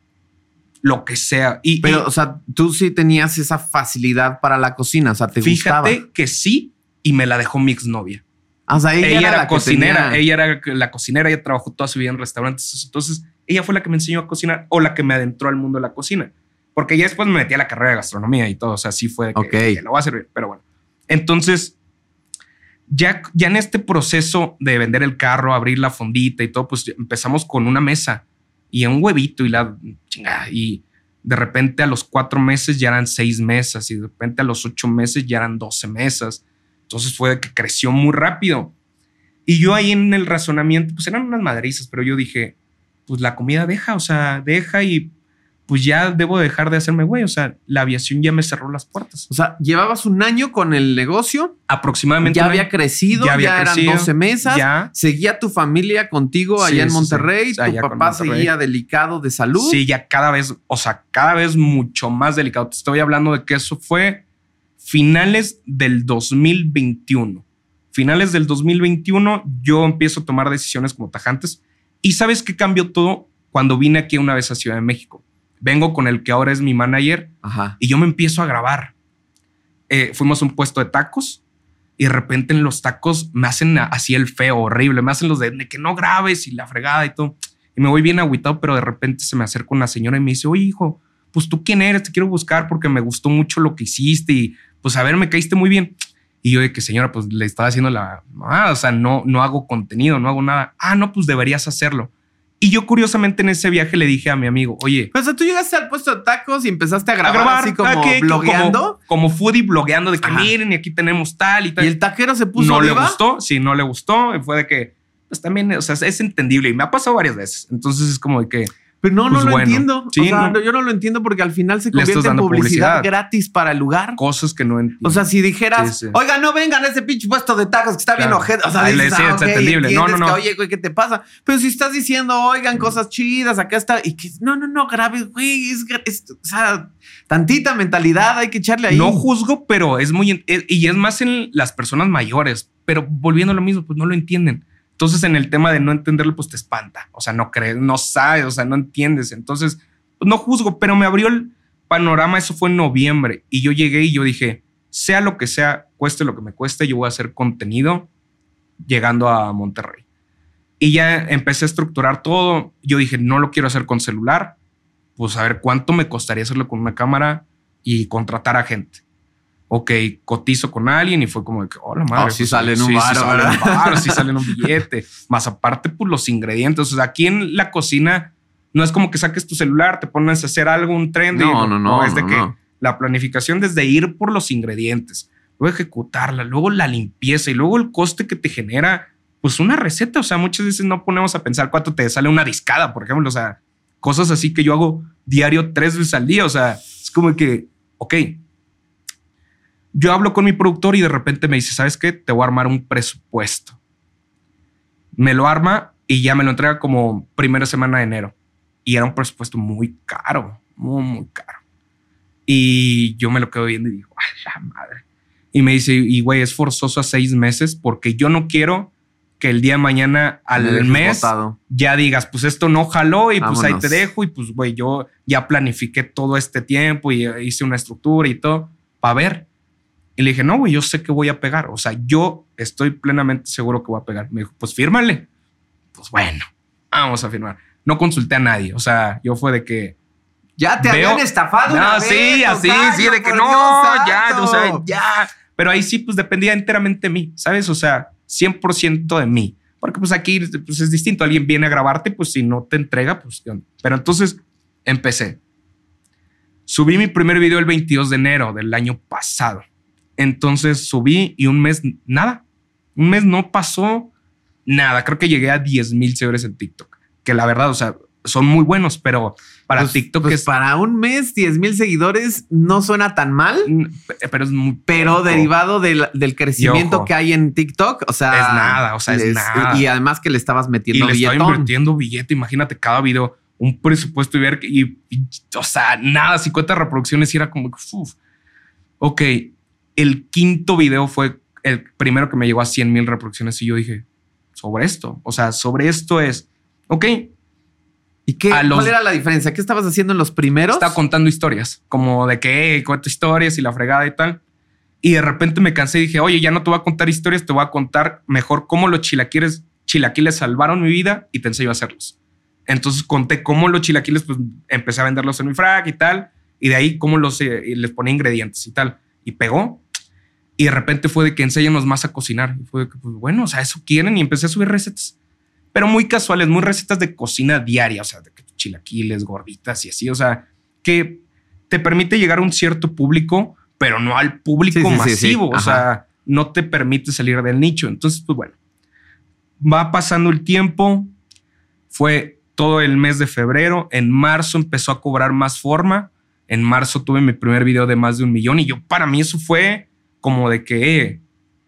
Lo que sea. Y, Pero, o sea, tú sí tenías esa facilidad para la cocina, o sea, te fíjate que sí, y me la dejó mi exnovia. O sea, ella, era, la cocinera, ella era la cocinera, ella trabajó toda su vida en restaurantes. Entonces, ella fue la que me enseñó a cocinar o la que me adentró al mundo de la cocina. Porque ya después me metí a la carrera de gastronomía y todo. O sea, sí fue que, que lo va a servir. Pero bueno. Entonces, ya, ya en este proceso de vender el carro, abrir la fondita y todo, pues empezamos con una mesa y un huevito y la chingada. Y de repente a los cuatro meses ya eran seis mesas y de repente a los ocho meses ya eran doce mesas entonces fue que creció muy rápido. Y yo ahí en el razonamiento, pues eran unas madrizas, pero yo dije, pues la comida deja, o sea, deja y pues ya debo dejar de hacerme güey. O sea, la aviación ya me cerró las puertas. O sea, llevabas un año con el negocio. Aproximadamente. Ya había crecido, ya, había eran 12 mesas. Ya. Seguía tu familia contigo allá en Monterrey. tu papá seguía delicado de salud. Sí, ya cada vez, o sea, cada vez mucho más delicado. Te estoy hablando de que eso fue finales del 2021. Finales del 2021 yo empiezo a tomar decisiones como tajantes y sabes qué cambió todo cuando vine aquí una vez a Ciudad de México. Vengo con el que ahora es mi manager y yo me empiezo a grabar. Eh, fuimos a un puesto de tacos y de repente en los tacos me hacen así el feo, horrible, me hacen los de, que no grabes y la fregada y todo. Y me voy bien agüitado, pero de repente se me acerca una señora y me dice, oye hijo, pues tú quién eres, te quiero buscar porque me gustó mucho lo que hiciste y pues a ver, me caíste muy bien. Y yo de que señora, pues le estaba haciendo la, ah, o sea, no, no hago contenido, no hago nada. Ah, no, pues deberías hacerlo. Y yo curiosamente en ese viaje le dije a mi amigo, oye. Pues tú llegaste al puesto de tacos y empezaste a grabar, así como blogueando. Como, foodie blogueando de que miren y aquí tenemos tal y tal. Y el taquero se puso. No le gustó, sí, no le gustó. Y fue de que, pues también, o sea, es entendible y me ha pasado varias veces. Entonces es como de que, pero no, no pues lo entiendo. o sea, yo no lo entiendo porque al final se convierte en publicidad, gratis para el lugar. Cosas que no entiendo. O sea, si dijeras, oiga, no vengan a ese pinche puesto de tacos que está bien ojete. O sea, dices, ah, es entendible. No, no, no. oye, güey, ¿qué te pasa? Pero si estás diciendo, oigan, cosas chidas, acá está. Y que, no, no, no, grave, güey. Es, o sea, tantita mentalidad hay que echarle ahí. No juzgo, pero es muy. y es más en las personas mayores. Pero volviendo a lo mismo, pues no lo entienden. Entonces, en el tema de no entenderlo, pues te espanta. O sea, no crees, no sabes, o sea, no entiendes. Entonces, pues, no juzgo, pero me abrió el panorama. Eso fue en noviembre y yo llegué y yo dije, sea lo que sea, cueste lo que me cueste, yo voy a hacer contenido llegando a Monterrey. Y ya empecé a estructurar todo. Yo dije, no lo quiero hacer con celular. Pues a ver cuánto me costaría hacerlo con una cámara y contratar a gente ok, cotizo con alguien y fue como de que, hola madre. Oh, si pues, sale en un bar, si sale en un billete. Más aparte, pues los ingredientes. O sea, aquí en la cocina no es como que saques tu celular, te pones a hacer algo, un tren. No, no, no, Es de que la planificación desde ir por los ingredientes, luego ejecutarla, luego la limpieza y luego el coste que te genera, pues una receta. O sea, muchas veces no ponemos a pensar cuánto te sale una discada, por ejemplo. O sea, cosas así que yo hago diario tres veces al día. O sea, es como que, ok, yo hablo con mi productor y de repente me dice, ¿sabes qué? Te voy a armar un presupuesto. Me lo arma y ya me lo entrega como primera semana de enero. Y era un presupuesto muy caro, muy, muy caro. Y yo me lo quedo viendo y digo, ¡ay, la madre! Y me dice, y güey, es forzoso a seis meses porque yo no quiero que el día de mañana al mes ya digas, pues esto no jaló y pues ahí te dejo y pues, güey, yo ya planifiqué todo este tiempo y hice una estructura y todo para ver. Y le dije, no, güey, yo sé que voy a pegar. O sea, yo estoy plenamente seguro que voy a pegar. Me dijo, pues fírmale. Pues bueno, vamos a firmar. No consulté a nadie. O sea, yo fue de que. Ya te habían estafado. No, sí, así, sí, de que no, ya, o sea, ya. Pero ahí sí, pues dependía enteramente de mí, ¿sabes? O sea, 100% de mí. Porque pues aquí pues, es distinto. Alguien viene a grabarte, pues si no te entrega, pues... Pero entonces empecé. Subí mi primer video el 22 de enero del año pasado. Entonces subí y un mes nada. Un mes no pasó nada. Creo que llegué a 10 mil seguidores en TikTok. Que la verdad, o sea, son muy buenos, pero para pues, TikTok pues, para un mes 10 mil seguidores no suena tan mal, pero es muy pero derivado del, crecimiento que hay en TikTok, o sea, es nada, o sea, es nada. Y además que le estabas metiendo y le estaba invirtiendo billete, imagínate cada video un presupuesto y ver y, o sea, nada, 50 reproducciones y era como uf. Ok, el quinto video fue el primero que me llegó a 100 mil reproducciones y yo dije, sobre esto, o sea, sobre esto es, ok, ¿Y qué, cuál era la diferencia? ¿Qué estabas haciendo en los primeros? Estaba contando historias, como de que cuento historias y la fregada y tal. Y de repente me cansé y dije, oye, ya no te voy a contar historias, te voy a contar mejor cómo los chilaquiles, chilaquiles salvaron mi vida y te enseño a hacerlos. Entonces conté cómo los chilaquiles, pues empecé a venderlos en mi frac y tal. Y de ahí cómo los, eh, les ponía ingredientes y tal. Y pegó. Y de repente fue de que enséñanos más a cocinar. Y fue de que, pues bueno, o sea, eso quieren. Y empecé a subir recetas pero muy casuales, muy recetas de cocina diaria, o sea, de chilaquiles, gorditas y así, o sea, que te permite llegar a un cierto público, pero no al público masivo, o sea, no te permite salir del nicho. Entonces, pues bueno, va pasando el tiempo, fue todo el mes de febrero, en marzo empezó a cobrar más forma, en marzo tuve mi primer video de más de un millón y yo para mí eso fue como de que eh,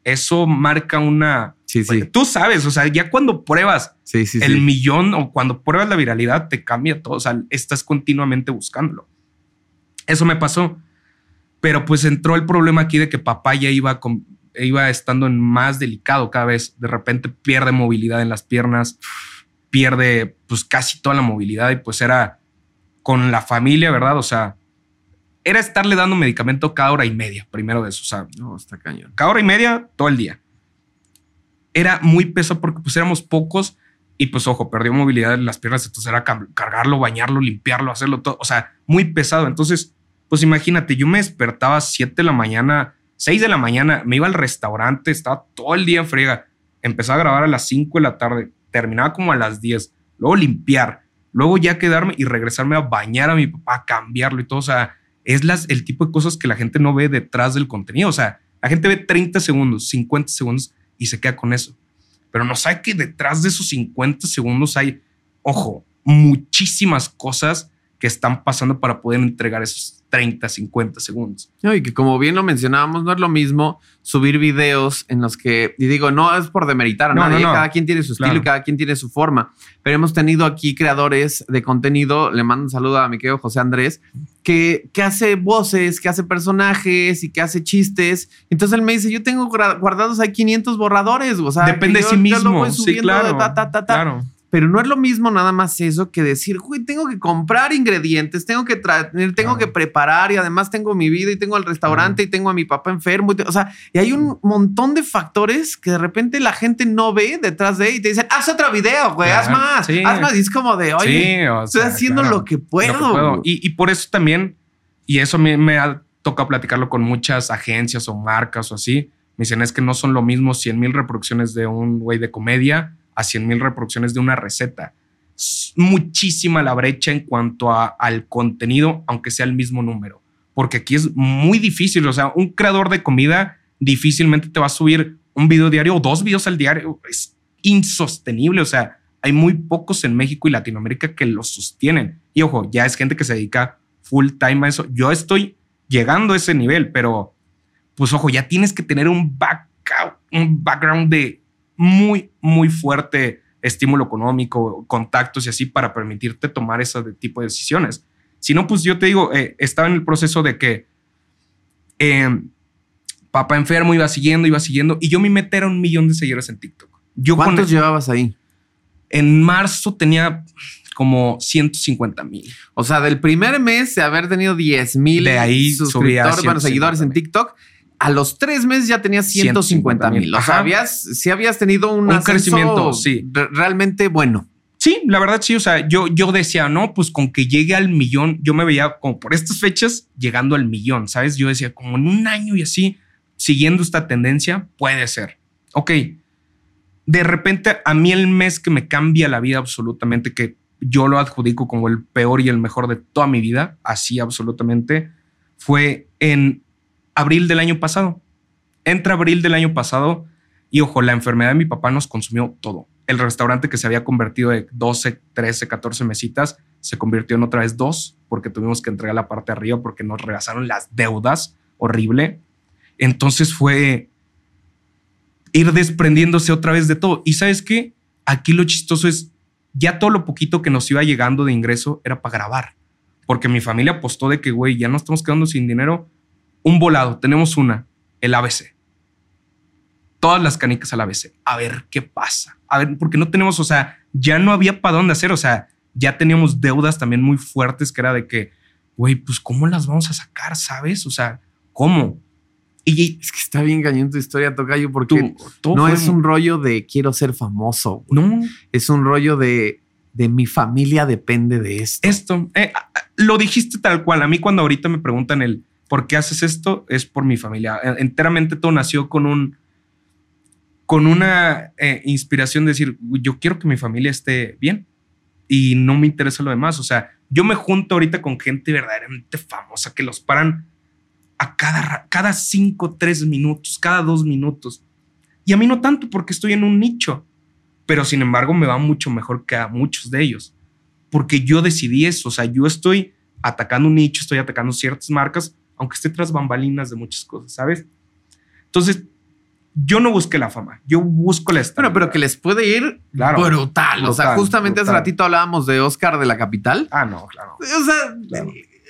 eso marca una Sí, sí. Tú sabes, o sea, ya cuando pruebas el millón o cuando pruebas la viralidad, te cambia todo. O sea, estás continuamente buscándolo. Eso me pasó. Pero pues entró el problema aquí de que papá ya iba, con, iba estando en más delicado cada vez. De repente pierde movilidad en las piernas, pierde pues casi toda la movilidad y pues era con la familia, ¿verdad? O sea, era estarle dando medicamento cada hora y media, primero de eso. O sea, no, está cañón. Cada hora y media, todo el día era muy pesado porque pues éramos pocos y pues ojo, perdió movilidad en las piernas, entonces era cargarlo, bañarlo, limpiarlo, hacerlo todo, o sea, muy pesado. Entonces, pues imagínate, yo me despertaba a 7 de la mañana, 6 de la mañana, me iba al restaurante, estaba todo el día en friega, empezaba a grabar a las 5 de la tarde, terminaba como a las 10, luego limpiar, luego ya quedarme y regresarme a bañar a mi papá, a cambiarlo y todo, o sea, es las, el tipo de cosas que la gente no ve detrás del contenido, o sea, la gente ve 30 segundos, 50 segundos y se queda con eso. Pero no sabe que detrás de esos 50 segundos hay, ojo, muchísimas cosas que están pasando para poder entregar esos 30, 50 segundos. y que como bien lo mencionábamos, no es lo mismo subir videos en los que, y digo, no es por demeritar a nadie, cada quien tiene su estilo y cada quien tiene su forma, pero hemos tenido aquí creadores de contenido, le mando un saludo a mi querido José Andrés, que, que hace voces, que hace personajes y que hace chistes. Entonces él me dice, yo tengo guardados ahí 500 borradores, o sea, depende de sí mismo. sí, claro, claro. Pero no es lo mismo nada más eso que decir, güey, tengo que comprar ingredientes, tengo que traer, tengo que preparar y además tengo mi vida y tengo el restaurante y tengo a mi papá enfermo. o sea, y hay un montón de factores que de repente la gente no ve detrás de y te dicen, haz otro video, güey, haz más, haz más. Y es como de, oye, estoy haciendo lo que puedo. Y, por eso también, y eso me, me ha tocado platicarlo con muchas agencias o marcas o así, me dicen, es que no son lo mismo 100 mil reproducciones de un güey de comedia a 100 mil reproducciones de una receta. muchísima la brecha en cuanto a, al contenido, aunque sea el mismo número, porque aquí es muy difícil. O sea, un creador de comida difícilmente te va a subir un video diario o dos videos al diario. Es insostenible. O sea, hay muy pocos en México y Latinoamérica que lo sostienen. Y ojo, ya es gente que se dedica full time a eso. Yo estoy llegando a ese nivel, pero pues ojo, ya tienes que tener un, back, un background de muy, muy fuerte estímulo económico, contactos y así para permitirte tomar ese tipo de decisiones. Si no, pues yo te digo, eh, estaba en el proceso de que eh, papá enfermo iba siguiendo, iba siguiendo, y yo mi meta era un millón de seguidores en TikTok. Yo ¿Cuántos llevabas ahí? En marzo tenía como 150 mil. O sea, del primer mes de haber tenido 10 mil de ahí suscriptores, bueno, seguidores en TikTok, a los tres meses ya tenías 150 mil. O sea, habías, si habías tenido un, crecimiento sí. realmente bueno. Sí, la verdad sí. O sea, yo, yo decía, no, pues con que llegue al millón, yo me veía como por estas fechas llegando al millón, ¿sabes? Yo decía, como en un año y así, siguiendo esta tendencia, puede ser. Ok. De repente, a mí el mes que me cambia la vida absolutamente, que yo lo adjudico como el peor y el mejor de toda mi vida, así absolutamente, fue en abril del año pasado. Entra abril del año pasado y ojo, la enfermedad de mi papá nos consumió todo. El restaurante que se había convertido de 12, 13, 14 mesitas se convirtió en otra vez dos porque tuvimos que entregar la parte de arriba porque nos regasaron las deudas. Horrible. Entonces fue ir desprendiéndose otra vez de todo. Y sabes qué? Aquí lo chistoso es ya todo lo poquito que nos iba llegando de ingreso era para grabar. Porque mi familia apostó de que, güey, ya no estamos quedando sin dinero un volado, tenemos una, el ABC. Todas las canicas al ABC. A ver qué pasa. A ver, porque no tenemos, o sea, ya no había para dónde hacer. O sea, ya teníamos deudas también muy fuertes que era de que, güey, pues cómo las vamos a sacar, ¿sabes? O sea, ¿cómo? Y es que está bien cañón tu historia, Tocayo, porque no es un rollo de quiero ser famoso. No. Es un rollo de, de mi familia depende de esto. Esto, eh, lo dijiste tal cual. A mí cuando ahorita me preguntan el, ¿por qué haces esto? Es por mi familia. Enteramente todo nació con un con una eh, inspiración de decir, yo quiero que mi familia esté bien y no me interesa lo demás. O sea, yo me junto ahorita con gente verdaderamente famosa que los paran a cada, cada cinco, tres minutos, cada dos minutos. Y a mí no tanto porque estoy en un nicho, pero sin embargo me va mucho mejor que a muchos de ellos, porque yo decidí eso. O sea, yo estoy atacando un nicho, estoy atacando ciertas marcas aunque esté tras bambalinas de muchas cosas, ¿sabes? Entonces, yo no busqué la fama, yo busco la estrella. Bueno, pero que les puede ir brutal. O sea, justamente hace ratito hablábamos de Oscar de la capital. Ah, no, claro. O sea,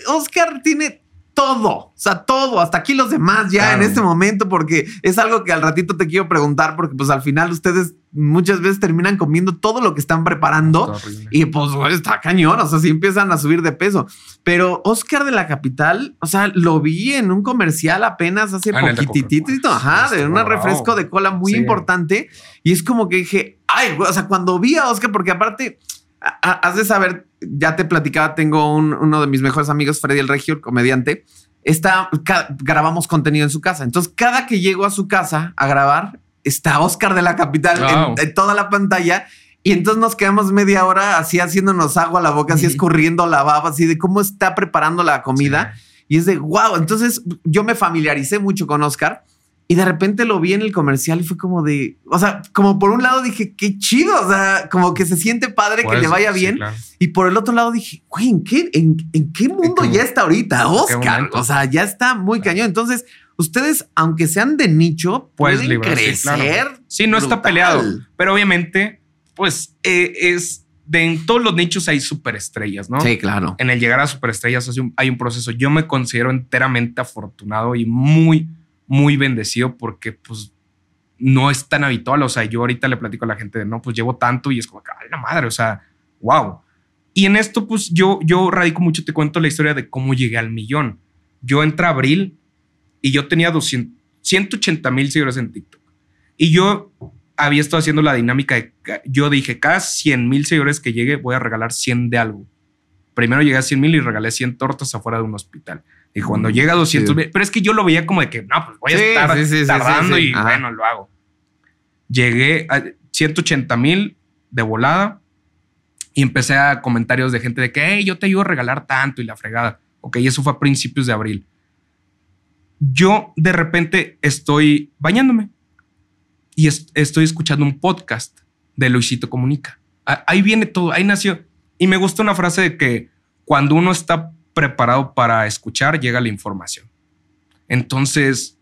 Oscar tiene todo, o sea, todo, hasta aquí los demás ya en este momento, porque es algo que al ratito te quiero preguntar, porque pues al final ustedes muchas veces terminan comiendo todo lo que están preparando y pues está cañón, o sea, si empiezan a subir de peso. Pero Oscar de la Capital, o sea, lo vi en un comercial apenas hace ah, poquitito, ajá, de un refresco de cola muy importante y es como que dije, ay, o sea, cuando vi a Oscar, porque aparte has de saber, ya te platicaba, tengo uno de mis mejores amigos, Freddy el Regio, comediante. Está, grabamos contenido en su casa. Entonces, cada que llego a su casa a grabar, está Oscar de la capital en, toda la pantalla. Y entonces nos quedamos media hora así haciéndonos agua a la boca, así escurriendo la baba, así de cómo está preparando la comida. Y es de wow. Entonces yo me familiaricé mucho con Oscar y de repente lo vi en el comercial y fue como de, o sea, como por un lado dije, qué chido, o sea, como que se siente padre que le pues, vaya bien. Y por el otro lado dije, güey, ¿en qué, en, qué mundo ya está ahorita Oscar? O sea, ya está muy cañón. Entonces, ustedes, aunque sean de nicho, pueden crecer. Sí, no está peleado, pero obviamente, pues eh, es de en todos los nichos hay superestrellas, ¿no? Sí, claro. En el llegar a superestrellas hay un proceso. Yo me considero enteramente afortunado y muy muy bendecido porque pues no es tan habitual. O sea, yo ahorita le platico a la gente de no, pues llevo tanto y es como, ay, la madre, o sea, wow. Y en esto, pues yo, yo radico mucho, te cuento la historia de cómo llegué al millón. Yo entré a abril y yo tenía 200, 180 mil seguidores en TikTok. Y yo había estado haciendo la dinámica de, yo dije, cada 100 mil seguidores que llegue voy a regalar 100 de algo. Primero llegué a 100 mil y regalé 100 tortas afuera de un hospital. Y cuando llega a 200 pero es que yo lo veía como de que, no, pues voy a estar tardando y bueno, lo hago. Llegué a 180 mil de volada y empecé a comentarios de gente de que, hey, yo te ayudo a regalar tanto y la fregada. Ok, eso fue a principios de abril. Yo de repente estoy bañándome y estoy escuchando un podcast de Luisito Comunica. Ahí viene todo, ahí nació. Y me gusta una frase de que cuando uno está preparado para escuchar, llega la información. Entonces,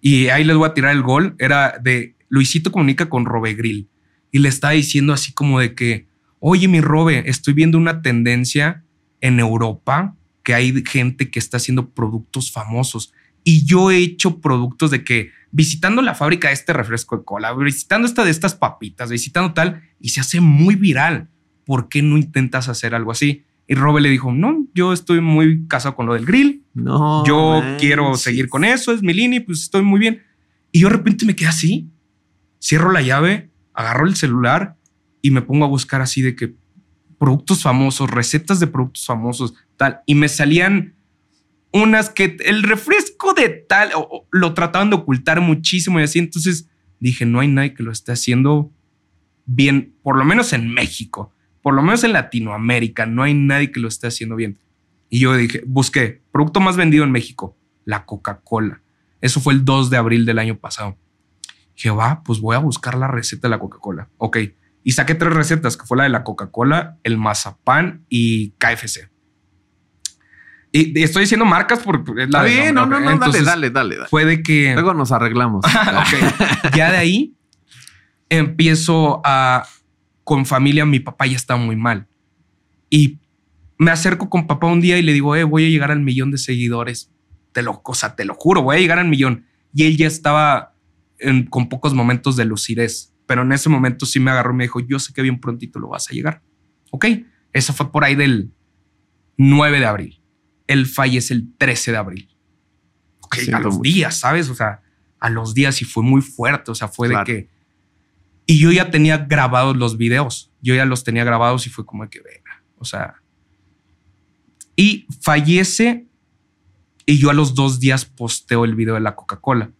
y ahí les voy a tirar el gol, era de Luisito comunica con Robe Grill y le está diciendo así como de que, oye mi Robe, estoy viendo una tendencia en Europa que hay gente que está haciendo productos famosos. Y yo he hecho productos de que visitando la fábrica de este refresco de cola, visitando esta de estas papitas, visitando tal, y se hace muy viral. ¿Por qué no intentas hacer algo así? Y Robe le dijo, no, yo estoy muy casado con lo del grill. No. Yo quiero seguir con eso, es mi línea, pues estoy muy bien. Y yo de repente me quedé así, cierro la llave, agarro el celular y me pongo a buscar así de que productos famosos, recetas de productos famosos, tal. Y me salían unas que el refresco de tal lo trataban de ocultar muchísimo y así. Entonces dije, no hay nadie que lo esté haciendo bien, por lo menos en México, por lo menos en Latinoamérica, no hay nadie que lo esté haciendo bien. Y yo dije, busqué producto más vendido en México, la Coca-Cola. Eso fue el 2 de abril del año pasado. Dije, va, pues voy a buscar la receta de la Coca-Cola. Ok. Y saqué tres recetas, que fue la de la Coca-Cola, el mazapán y KFC. Y, estoy diciendo marcas porque es la bien, no, no, no, dale, dale, dale, Fue de que. Luego nos arreglamos. ya de ahí empiezo a. Con familia, mi papá ya está muy mal. Y me acerco con papá un día y le digo, eh, voy a llegar al millón de seguidores. Te lo, cosa, te lo juro, voy a llegar al millón. Y él ya estaba con pocos momentos de lucidez. Pero en ese momento sí me agarró y me dijo, yo sé que bien prontito lo vas a llegar. Ok. Eso fue por ahí del 9 de abril él fallece el 13 de abril. a los días, ¿sabes? O sea, a los días y fue muy fuerte. O sea, fue de que. Y yo ya tenía grabados los videos. Yo ya los tenía grabados y fue como que, venga, o sea. Y fallece y yo a los dos días posteo el video de la Coca-Cola.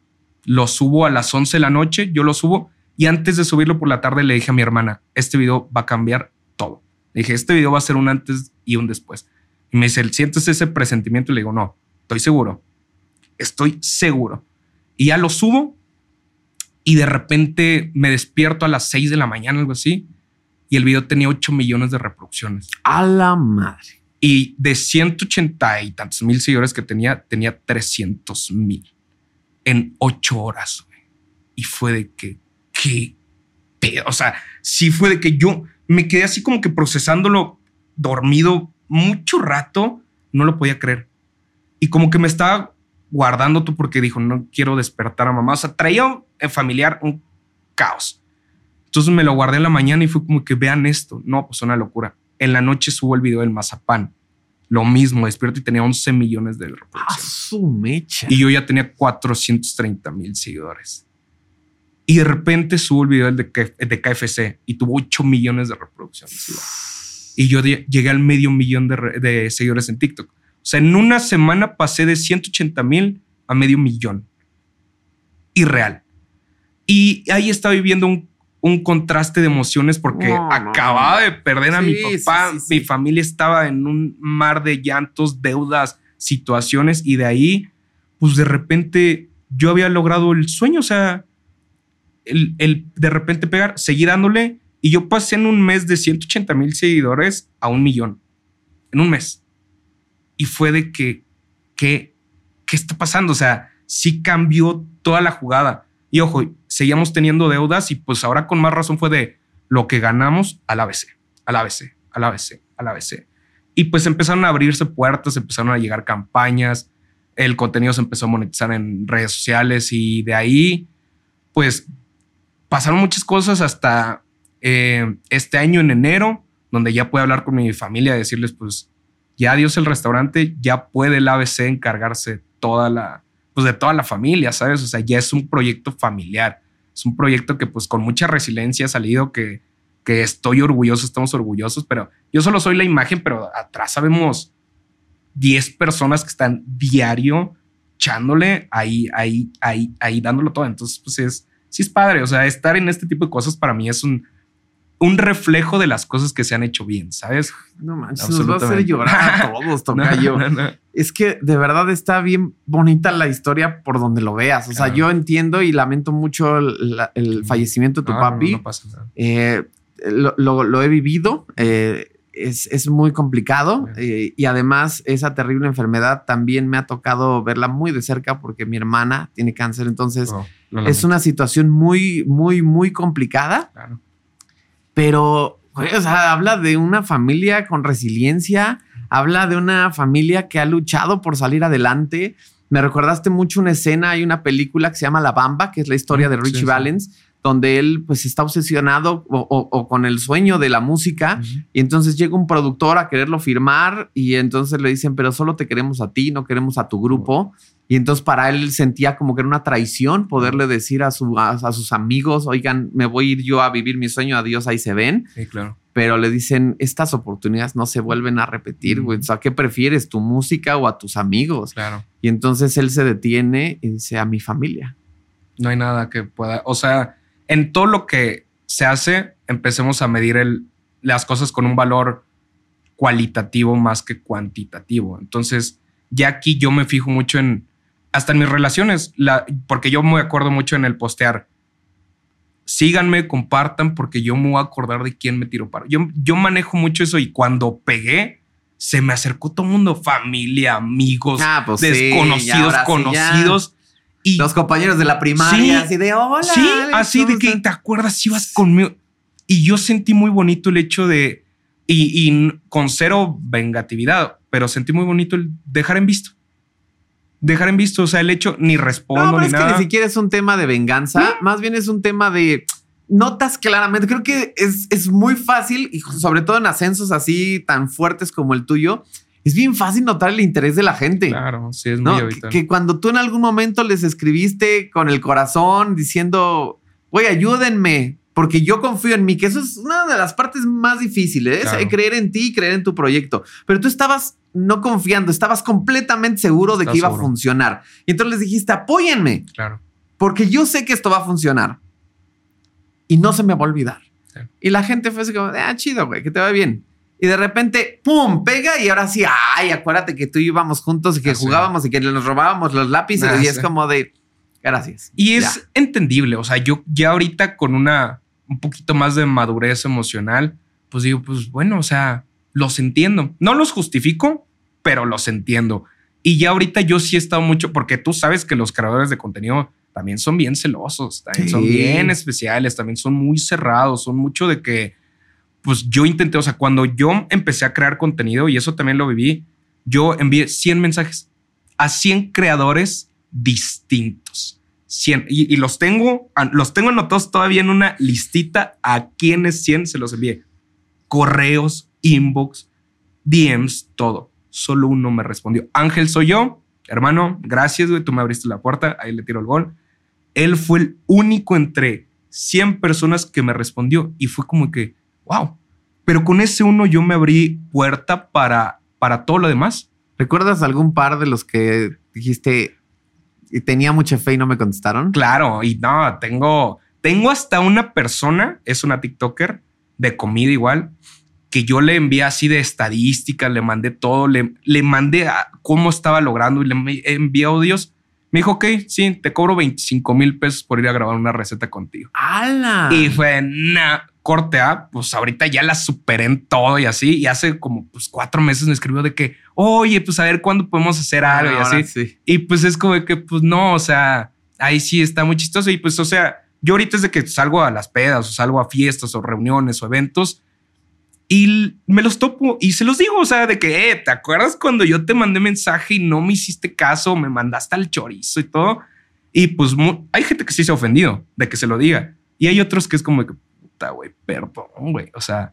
Lo subo a las 11 de la noche, yo lo subo y antes de subirlo por la tarde le dije a mi hermana, este video va a cambiar todo. Le dije, este video va a ser un antes y un después. Y me dice, ¿sientes ese presentimiento? Y le digo, no, estoy seguro. Estoy seguro. Y ya lo subo y de repente me despierto a las 6 de la mañana, algo así, y el video tenía 8 millones de reproducciones. A la madre. Y de 180 y tantos mil seguidores que tenía, tenía 300 mil en 8 horas. Y fue de que, qué pedo. O sea, sí fue de que yo me quedé así como que procesándolo dormido mucho rato no lo podía creer. Y como que me estaba guardando tú porque dijo, no quiero despertar a mamá. O sea, traía un familiar un caos. Entonces me lo guardé en la mañana y fue como que vean esto. No, pues una locura. En la noche subo el video del mazapán. Lo mismo, despierto y tenía 11 millones de reproducciones. su mecha. Y yo ya tenía 430 mil seguidores. Y de repente subo el video del de, de KFC y tuvo 8 millones de reproducciones y yo llegué al medio millón de, seguidores en TikTok. O sea, en una semana pasé de 180 mil a medio millón. Irreal. Y ahí estaba viviendo un, un contraste de emociones porque acababa de perder a mi papá. mi familia estaba en un mar de llantos, deudas, situaciones y de ahí, pues de repente yo había logrado el sueño. O sea, el, el de repente pegar, seguir dándole y yo pasé en un mes de 180 mil seguidores a un millón. En un mes. Y fue de que, ¿qué, ¿qué está pasando? O sea, sí cambió toda la jugada. Y ojo, seguíamos teniendo deudas y pues ahora con más razón fue de lo que ganamos al ABC, al ABC, al ABC, al ABC. Y pues empezaron a abrirse puertas, empezaron a llegar campañas, el contenido se empezó a monetizar en redes sociales y de ahí, pues pasaron muchas cosas hasta eh, este año en enero, donde ya puedo hablar con mi familia, decirles, pues, ya adiós el restaurante, ya puede el ABC encargarse toda la, pues, de toda la familia, ¿sabes? O sea, ya es un proyecto familiar. Es un proyecto que, pues, con mucha resiliencia ha salido, que, que estoy orgulloso, estamos orgullosos, pero yo solo soy la imagen, pero atrás sabemos 10 personas que están diario echándole ahí, ahí, ahí, ahí, dándolo todo. Entonces, pues es, sí es padre. O sea, estar en este tipo de cosas para mí es un, un reflejo de las cosas que se han hecho bien, ¿sabes? No manches, nos va a hacer llorar a todos, Tocayo. Es que de verdad está bien bonita la historia por donde lo veas. O sea, yo entiendo y lamento mucho el, fallecimiento de tu papi. No, pasa nada. Eh, lo, he vivido. Eh, es, muy complicado eh, y además esa terrible enfermedad también me ha tocado verla muy de cerca porque mi hermana tiene cáncer. Entonces es una situación muy, muy, muy complicada. Claro pero, o sea, habla de una familia con resiliencia, habla de una familia que ha luchado por salir adelante. Me recordaste mucho una escena, hay una película que se llama La Bamba, que es la historia de Richie Valens, donde él pues está obsesionado o, con el sueño de la música y entonces llega un productor a quererlo firmar y entonces le dicen, pero solo te queremos a ti, no queremos a tu grupo. Y entonces para él sentía como que era una traición poderle decir a, su, a, sus amigos, oigan, me voy a ir yo a vivir mi sueño, adiós, ahí se ven. Sí, claro. Pero le dicen, estas oportunidades no se vuelven a repetir, güey. O sea, ¿qué prefieres, tu música o a tus amigos? Claro. Y entonces él se detiene y dice, a mi familia. No hay nada que pueda, o sea, en todo lo que se hace, empecemos a medir el, las cosas con un valor cualitativo más que cuantitativo. Entonces, ya aquí yo me fijo mucho en, hasta en mis relaciones, la, porque yo me acuerdo mucho en el postear. Síganme, compartan, porque yo me voy a acordar de quién me tiró para. Yo, yo manejo mucho eso y cuando pegué, se me acercó todo el mundo, familia, amigos, ah, pues desconocidos, conocidos. Y los compañeros de la primaria, así de hola. Sí, así de que te acuerdas si ibas conmigo. Y yo sentí muy bonito el hecho de, y, y con cero vengatividad, pero sentí muy bonito el dejar en visto dejar en visto, o sea, el hecho ni respondo no, ni es que ni siquiera es un tema de venganza, más bien es un tema de notas claramente. Creo que es, es muy fácil y sobre todo en ascensos así tan fuertes como el tuyo. Es bien fácil notar el interés de la gente. Claro, sí, es muy habitual. Que, cuando tú en algún momento les escribiste con el corazón diciendo, güey, ayúdenme, porque yo confío en mí, que eso es una de las partes más difíciles, ¿eh? creer en ti y creer en tu proyecto. Pero tú estabas no confiando, estabas completamente seguro de que iba a funcionar. Y entonces les dijiste, apóyenme. Claro. Porque yo sé que esto va a funcionar. Y no se me va a olvidar. Y la gente fue así como, ah, chido, güey, que te va bien. Y de repente, ¡pum! pega y ahora sí, ay, acuérdate que tú y yo íbamos juntos y que jugábamos y que nos robábamos los lápices y es como de, gracias. Y es entendible, o sea, yo ya ahorita con una un poquito más de madurez emocional, pues digo, pues bueno, o sea, los entiendo. No los justifico, pero los entiendo. Y ya ahorita yo sí he estado mucho, porque tú sabes que los creadores de contenido también son bien celosos, también son bien especiales, también son muy cerrados, son mucho de que, pues yo intenté, o sea, cuando yo empecé a crear contenido, y eso también lo viví, yo envié 100 mensajes a 100 creadores distintos 100 y, los tengo, los tengo anotados todavía en una listita a quienes 100 se los envié. Correos, inbox, DMs, todo. Solo uno me respondió. Ángel soy yo, hermano, gracias, güey, tú me abriste la puerta, ahí le tiro el gol. Él fue el único entre 100 personas que me respondió y fue como que, wow. Pero con ese uno yo me abrí puerta para, para todo lo demás. ¿Recuerdas algún par de los que dijiste, y tenía mucha fe y no me contestaron. Claro, y no, tengo, tengo hasta una persona, es una TikToker de comida igual, que yo le envié así de estadísticas, le mandé todo, le, le mandé a cómo estaba logrando y le envié audios. Me dijo, ok, sí, te cobro 25 mil pesos por ir a grabar una receta contigo. ¡Hala! Y fue, nah, corte A, pues ahorita ya la superé en todo y así. Y hace como pues, cuatro meses me escribió de que, oye, pues a ver cuándo podemos hacer algo y así. Y pues es como que, pues no, o sea, ahí sí está muy chistoso. Y pues, o sea, yo ahorita es de que salgo a las pedas o salgo a fiestas o reuniones o eventos y me los topo y se los digo, o sea, de que, eh, ¿te acuerdas cuando yo te mandé mensaje y no me hiciste caso, me mandaste al chorizo y todo? Y pues hay gente que sí se ha ofendido de que se lo diga. Y hay otros que es como güey, perdón, güey. O sea,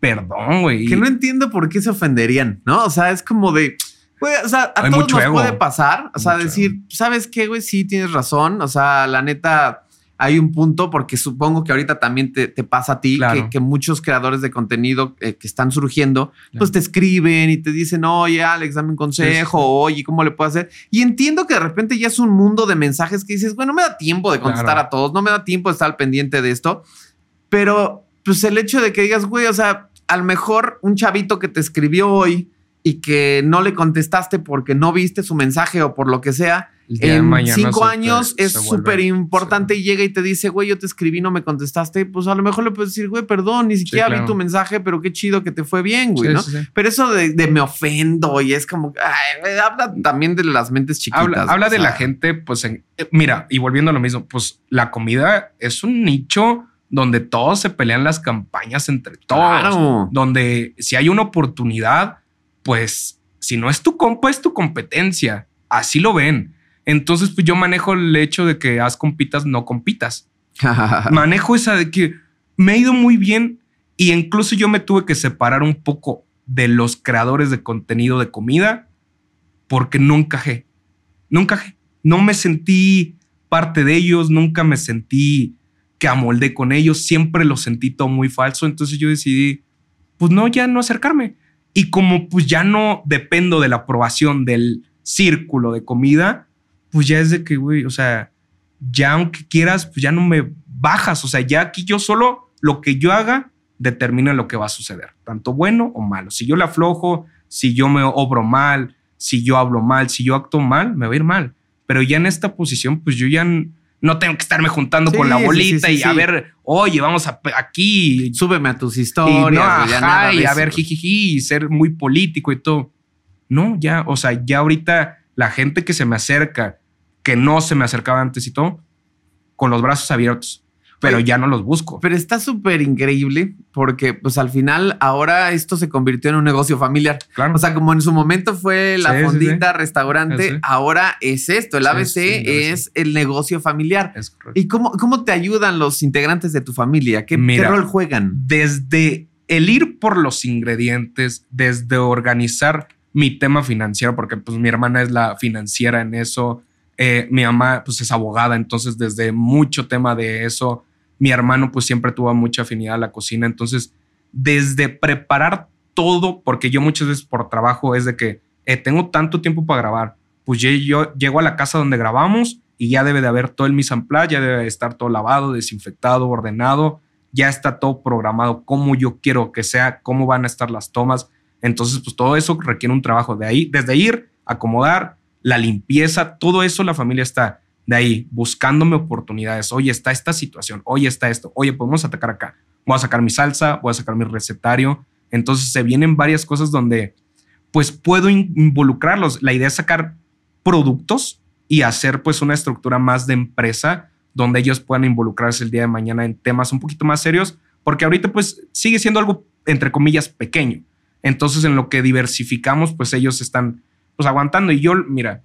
perdón, güey. Que no entiendo por qué se ofenderían, ¿no? O sea, es como de, güey, o sea, a todos nos puede pasar. O sea, decir, ¿sabes qué, güey? Sí, tienes razón. O sea, la neta, hay un punto, porque supongo que ahorita también te, pasa a ti, que, muchos creadores de contenido eh, que están surgiendo, pues te escriben y te dicen, oye, Alex, dame un consejo, oye, ¿cómo le puedo hacer? Y entiendo que de repente ya es un mundo de mensajes que dices, bueno, no me da tiempo de contestar a todos, no me da tiempo de estar al pendiente de esto. Pero, pues el hecho de que digas, güey, o sea, a lo mejor un chavito que te escribió hoy y que no le contestaste porque no viste su mensaje o por lo que sea, en cinco años es súper importante y llega y te dice, güey, yo te escribí, no me contestaste, pues a lo mejor le puedes decir, güey, perdón, ni siquiera vi tu mensaje, pero qué chido que te fue bien, güey, ¿no? Pero eso de, me ofendo y es como, ay, habla también de las mentes chiquitas. Habla, de la gente, pues, en, eh, mira, y volviendo a lo mismo, pues la comida es un nicho donde todos se pelean las campañas entre todos, donde si hay una oportunidad, pues si no es tu compa, es tu competencia. Así lo ven. Entonces, pues yo manejo el hecho de que haz compitas, no compitas. manejo esa de que me ha ido muy bien y incluso yo me tuve que separar un poco de los creadores de contenido de comida porque no encajé. No encajé. No me sentí parte de ellos, nunca me sentí que amoldé con ellos, siempre lo sentí todo muy falso. Entonces yo decidí, pues no, ya no acercarme. Y como pues ya no dependo de la aprobación del círculo de comida, pues ya es de que, güey, o sea, ya aunque quieras, pues ya no me bajas. O sea, ya aquí yo solo lo que yo haga determina lo que va a suceder, tanto bueno o malo. Si yo le aflojo, si yo me obro mal, si yo hablo mal, si yo actúo mal, me va a ir mal. Pero ya en esta posición, pues yo ya no tengo que estarme juntando con la bolita y a ver, oye, vamos a, aquí. Súbeme a tus historias. Y, a ver, jijiji, y ser muy político y todo. No, ya, o sea, ya ahorita la gente que se me acerca, que no se me acercaba antes y todo, con los brazos abiertos pero ya no los busco. Pero está súper increíble porque pues al final ahora esto se convirtió en un negocio familiar. Claro. O sea, como en su momento fue la fondita, restaurante, ahora es esto, el ABC es el negocio familiar. ¿Y cómo, cómo te ayudan los integrantes de tu familia? ¿Qué, ¿Qué rol juegan? Desde el ir por los ingredientes, desde organizar mi tema financiero, porque pues mi hermana es la financiera en eso, eh, mi mamá pues es abogada, entonces desde mucho tema de eso, mi hermano pues siempre tuvo mucha afinidad a la cocina, entonces desde preparar todo, porque yo muchas veces por trabajo es de que eh, tengo tanto tiempo para grabar, pues yo, yo, llego a la casa donde grabamos y ya debe de haber todo el mise en place, ya debe de estar todo lavado, desinfectado, ordenado, ya está todo programado como yo quiero que sea, cómo van a estar las tomas. Entonces, pues todo eso requiere un trabajo de ahí, desde ir, acomodar, la limpieza, todo eso la familia está de ahí buscándome oportunidades. Oye, está esta situación, oye, está esto, oye, podemos atacar acá. Voy a sacar mi salsa, voy a sacar mi recetario. Entonces se vienen varias cosas donde pues puedo involucrarlos. La idea es sacar productos y hacer pues una estructura más de empresa donde ellos puedan involucrarse el día de mañana en temas un poquito más serios, porque ahorita pues sigue siendo algo entre comillas pequeño. Entonces en lo que diversificamos pues ellos están pues aguantando. Y yo, mira,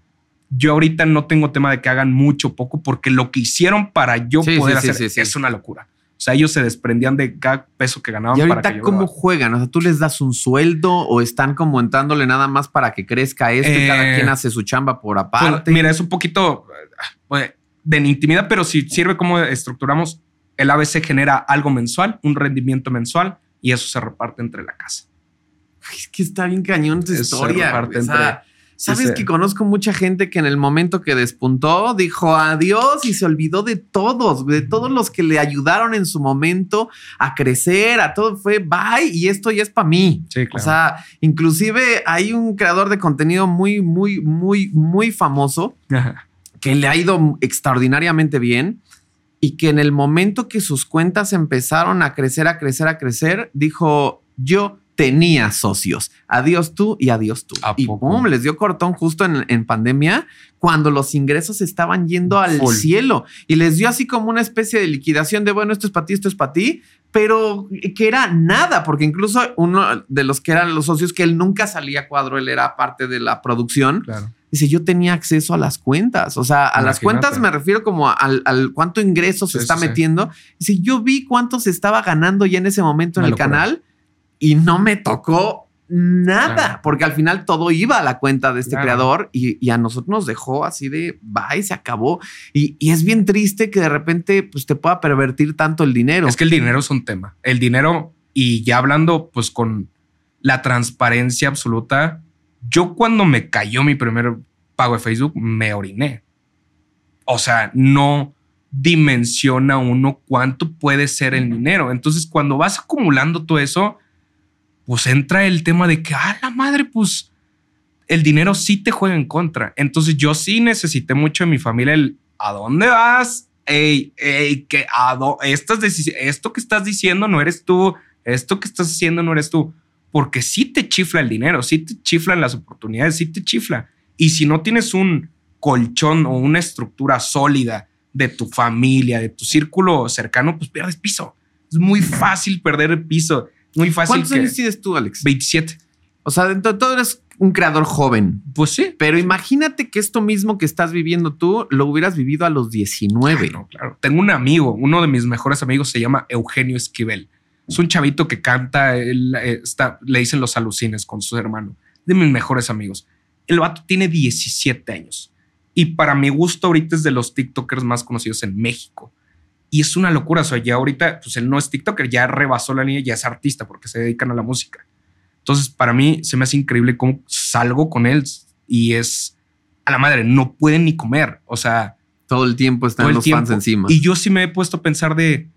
yo ahorita no tengo tema de que hagan mucho poco porque lo que hicieron para yo poder hacer es una locura. O sea, ellos se desprendían de cada peso que ganaban. ¿Y ahorita cómo juegan? O sea, ¿tú les das un sueldo o están como entrándole nada más para que crezca esto y cada quien eh, hace su chamba por pues, aparte? mira, es un poquito pues, de intimidad, pero si sirve como estructuramos, el ABC genera algo mensual, un rendimiento mensual y eso se reparte entre la casa. es que está bien cañón historia. entre, Sabes que conozco mucha gente que en el momento que despuntó dijo adiós y se olvidó de todos, de todos los que le ayudaron en su momento a crecer, a todo fue bye y esto ya es para mí. O sea, inclusive hay un creador de contenido muy, muy, muy, muy famoso que le ha ido extraordinariamente bien y que en el momento que sus cuentas empezaron a crecer, a crecer, a crecer, dijo yo tenía socios. Adiós tú y adiós tú. Y pum, les dio cortón justo en, pandemia cuando los ingresos estaban yendo al cielo y les dio así como una especie de liquidación de bueno, esto es para ti, esto es para ti, pero que era nada, porque incluso uno de los que eran los socios que él nunca salía a cuadro, él era parte de la producción. Dice, yo tenía acceso a las cuentas. O sea, a las cuentas me refiero como al, cuánto ingreso se está metiendo. Dice, yo vi cuánto se estaba ganando ya en ese momento en el canal y no me tocó nada, porque al final todo iba a la cuenta de este creador y, a nosotros nos dejó así de, bye, se acabó. Y, es bien triste que de repente pues, te pueda pervertir tanto el dinero. Es que el dinero es un tema. El dinero, y ya hablando pues con la transparencia absoluta, yo cuando me cayó mi primer pago de Facebook, me oriné. O sea, no dimensiona uno cuánto puede ser el dinero. Entonces, cuando vas acumulando todo eso, pues entra el tema de que, ah, la madre, pues el dinero sí te juega en contra. Entonces yo sí necesité mucho de mi familia el, ¿a dónde vas? Ey, que estas esto que estás diciendo no eres tú, esto que estás haciendo no eres tú, porque sí te chifla el dinero, sí te chiflan las oportunidades, sí te chifla. Y si no tienes un colchón o una estructura sólida de tu familia, de tu círculo cercano, pues pierdes piso. Es muy fácil perder el piso muy fácil. ¿Cuántos años tienes tú, Alex? 27. O sea, dentro de todo eres un creador joven. Pues sí. Pero imagínate que esto mismo que estás viviendo tú lo hubieras vivido a los 19. no, claro. Tengo un amigo, uno de mis mejores amigos se llama Eugenio Esquivel. Es un chavito que canta, él, eh, está, le dicen los alucines con su hermano, de mis mejores amigos. El vato tiene 17 años y para mi gusto ahorita es de los TikTokers más conocidos en México. Y es una locura. O sea, ya ahorita, pues él no es TikToker, ya rebasó la línea, ya es artista porque se dedican a la música. Entonces, para mí se me hace increíble cómo salgo con él y es a la madre, no pueden ni comer. O sea, todo el tiempo están los fans encima. Y yo sí me he puesto a pensar de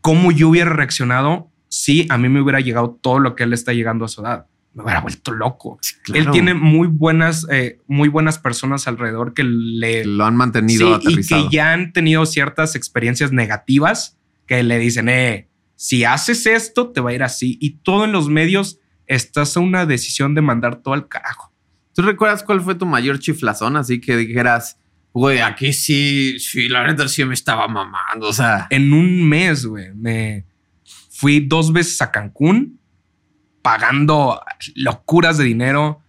cómo yo hubiera reaccionado si a mí me hubiera llegado todo lo que él está llegando a su edad. Me hubiera vuelto loco. Él tiene muy buenas, eh, muy buenas personas alrededor que le lo han mantenido y que ya han tenido ciertas experiencias negativas que le dicen, eh, si haces esto, te va a ir así. Y todo en los medios estás a una decisión de mandar todo al carajo. ¿Tú recuerdas cuál fue tu mayor chiflazón? Así que dijeras, güey, aquí sí, sí, la neta sí me estaba mamando. O sea, en un mes, güey, me fui dos veces a Cancún pagando locuras de dinero,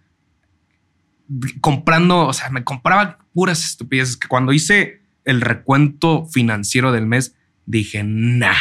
comprando, o sea, me compraba puras estupideces que cuando hice el recuento financiero del mes dije, nah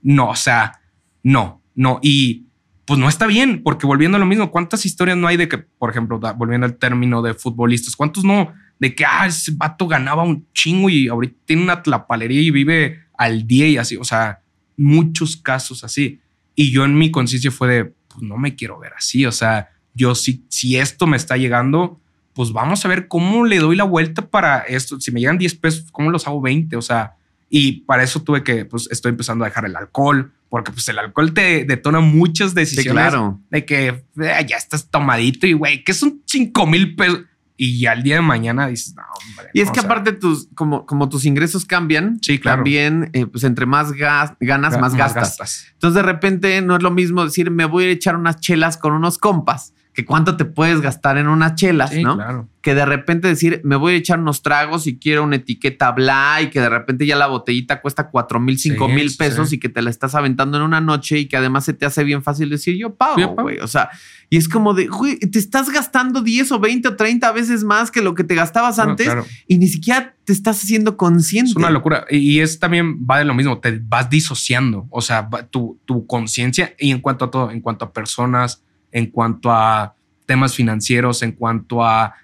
no, o sea, no, no. Y pues no está bien, porque volviendo a lo mismo, ¿cuántas historias no hay de que, por ejemplo, volviendo al término de futbolistas, cuántos no? De que, ah, ese vato ganaba un chingo y ahorita tiene una tlapalería y vive al día y así, o sea, muchos casos así. Y yo en mi conciencia fue de, pues no me quiero ver así, o sea, yo si, si esto me está llegando, pues vamos a ver cómo le doy la vuelta para esto. Si me llegan 10 pesos, ¿cómo los hago 20? O sea, y para eso tuve que, pues estoy empezando a dejar el alcohol, porque pues el alcohol te detona muchas decisiones de que eh, ya estás tomadito y güey, que son 5 mil pesos. Y ya al día de mañana dices, no, hombre. Y es que aparte tus, como, como tus ingresos cambian, sí, claro. también, eh, pues entre más ganas, más, gastas. Entonces de repente no es lo mismo decir, me voy a echar unas chelas con unos compas que cuánto te puedes gastar en unas chelas, ¿no? Claro. Que de repente decir, me voy a echar unos tragos y quiero una etiqueta bla y que de repente ya la botellita cuesta cuatro mil, cinco mil pesos y que te la estás aventando en una noche y que además se te hace bien fácil decir yo pago, güey. O sea, y es como de, güey, te estás gastando 10 o 20 o 30 veces más que lo que te gastabas antes y ni siquiera te estás haciendo consciente. Es una locura. Y es también va de lo mismo, te vas disociando. O sea, tu, tu conciencia y en cuanto a todo, en cuanto a personas, en cuanto a temas financieros, en cuanto a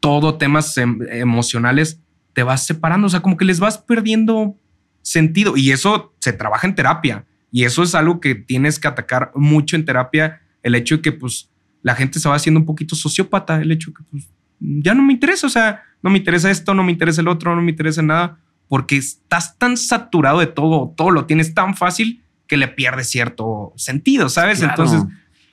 todo temas em, emocionales, te vas separando, o sea, como que les vas perdiendo sentido. Y eso se trabaja en terapia. Y eso es algo que tienes que atacar mucho en terapia, el hecho de que pues la gente se va haciendo un poquito sociópata, el hecho de que pues ya no me interesa, o sea, no me interesa esto, no me interesa el otro, no me interesa nada, porque estás tan saturado de todo, todo lo tienes tan fácil que le pierdes cierto sentido, ¿sabes? Entonces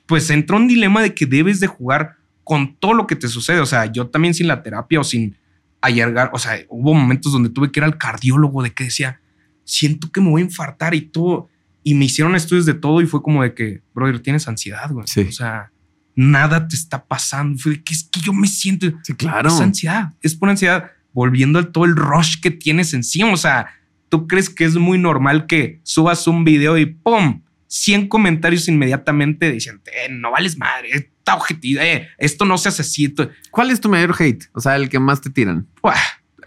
pues entró un dilema de que debes de jugar con todo lo que te sucede. O sea, yo también sin la terapia o sin allargar, o sea, hubo momentos donde tuve que ir al cardiólogo de que decía, siento que me voy a infartar y todo. Y me hicieron estudios de todo y fue como de que, brother, tienes ansiedad, güey. O sea, nada te está pasando. Fue de que es que yo me siento. Sí, claro. Es ansiedad. Es por ansiedad. Volviendo a todo el rush que tienes encima. O sea, tú crees que es muy normal que subas un video y ¡pum! 100 comentarios inmediatamente diciendo, eh, no vales madre, esta objetivo, eh, esto no se hace así. ¿Cuál es tu mayor hate? O sea, el que más te tiran.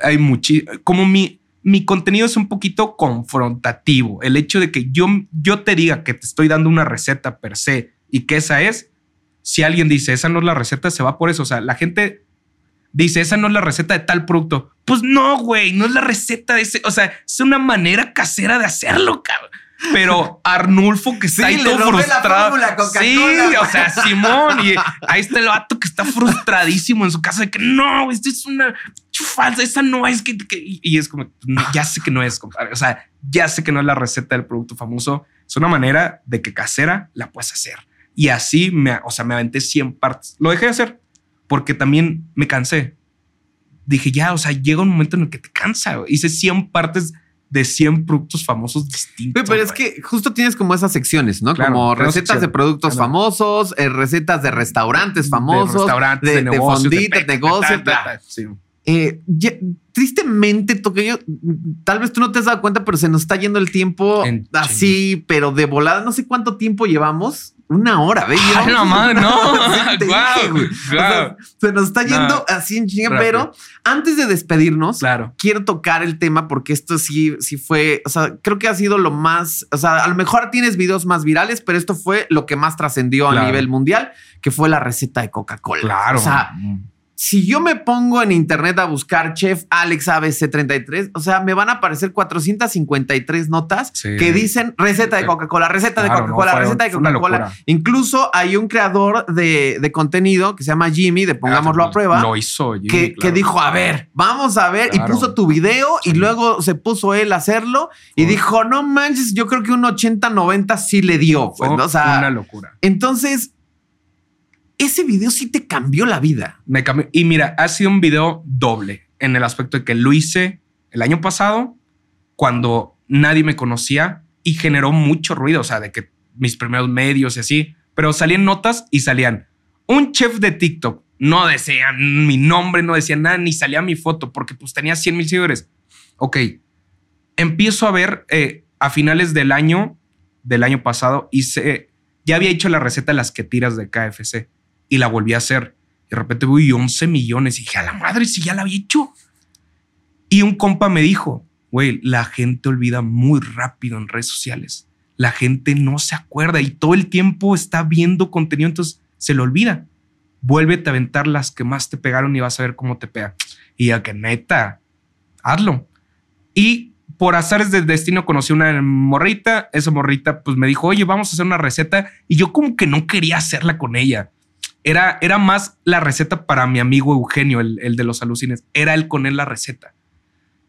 hay mucho, como mi, mi contenido es un poquito confrontativo. El hecho de que yo, yo te diga que te estoy dando una receta per se y que esa es, si alguien dice, esa no es la receta, se va por eso. O sea, la gente dice, esa no es la receta de tal producto. Pues no, güey, no es la receta de ese. O sea, es una manera casera de hacerlo, cabrón. Pero Arnulfo que está ahí todo frustrado. sí, o sea, Simón y ahí está el vato que está frustradísimo en su casa de que no, esto es una falsa, esa no es que, y es como ya sé que no es, compadre. O sea, ya sé que no es la receta del producto famoso. Es una manera de que casera la puedes hacer. Y así me, o sea, me aventé 100 partes. Lo dejé de hacer porque también me cansé. Dije, ya, o sea, llega un momento en el que te cansa. Hice 100 partes de 100 productos famosos distintos. Pero, es que justo tienes como esas secciones, ¿no? como recetas de productos famosos, eh, recetas de restaurantes famosos, de, restaurantes, de, de, negocios, de, negocios. Eh, tristemente, Toqueño, tal vez tú no te has dado cuenta, pero se nos está yendo el tiempo así, pero de volada. No sé cuánto tiempo llevamos. Una hora, ¿ves? no, madre, no. se nos está yendo así en chinga, pero antes de despedirnos, claro. quiero tocar el tema porque esto sí, sí fue, o sea, creo que ha sido lo más, o sea, a lo mejor tienes videos más virales, pero esto fue lo que más trascendió a nivel mundial, que fue la receta de Coca-Cola. Claro. O sea, si yo me pongo en internet a buscar Chef Alex ABC33, o sea, me van a aparecer 453 notas que dicen receta de Coca-Cola, receta de Coca-Cola, receta de Coca-Cola. Incluso hay un creador de, contenido que se llama Jimmy, de Pongámoslo a Prueba. Lo hizo que, dijo, a ver, vamos a ver, y puso tu video y luego se puso él a hacerlo y dijo, no manches, yo creo que un 80-90 sí le dio. Pues, o sea, una locura. Entonces, ese video sí te cambió la vida. Me cambió. Y mira, ha sido un video doble en el aspecto de que lo hice el año pasado cuando nadie me conocía y generó mucho ruido. O sea, de que mis primeros medios y así, pero salían notas y salían un chef de TikTok. No decían mi nombre, no decían nada, ni salía mi foto porque pues tenía 100 mil seguidores. Ok. Empiezo a ver eh, a finales del año, del año pasado, hice, ya había hecho la receta de las que tiras de KFC y la volví a hacer. Y de repente voy 11 millones y dije, a la madre, si ya la había hecho. Y un compa me dijo, güey, la gente olvida muy rápido en redes sociales. La gente no se acuerda y todo el tiempo está viendo contenido, entonces se le olvida. Vuélvete a aventar las que más te pegaron y vas a ver cómo te pega. Y ya que neta, hazlo. Y por azares del destino conocí una morrita. Esa morrita pues me dijo, oye, vamos a hacer una receta. Y yo como que no quería hacerla con ella era, era más la receta para mi amigo Eugenio, el, de los alucines. Era él con él la receta.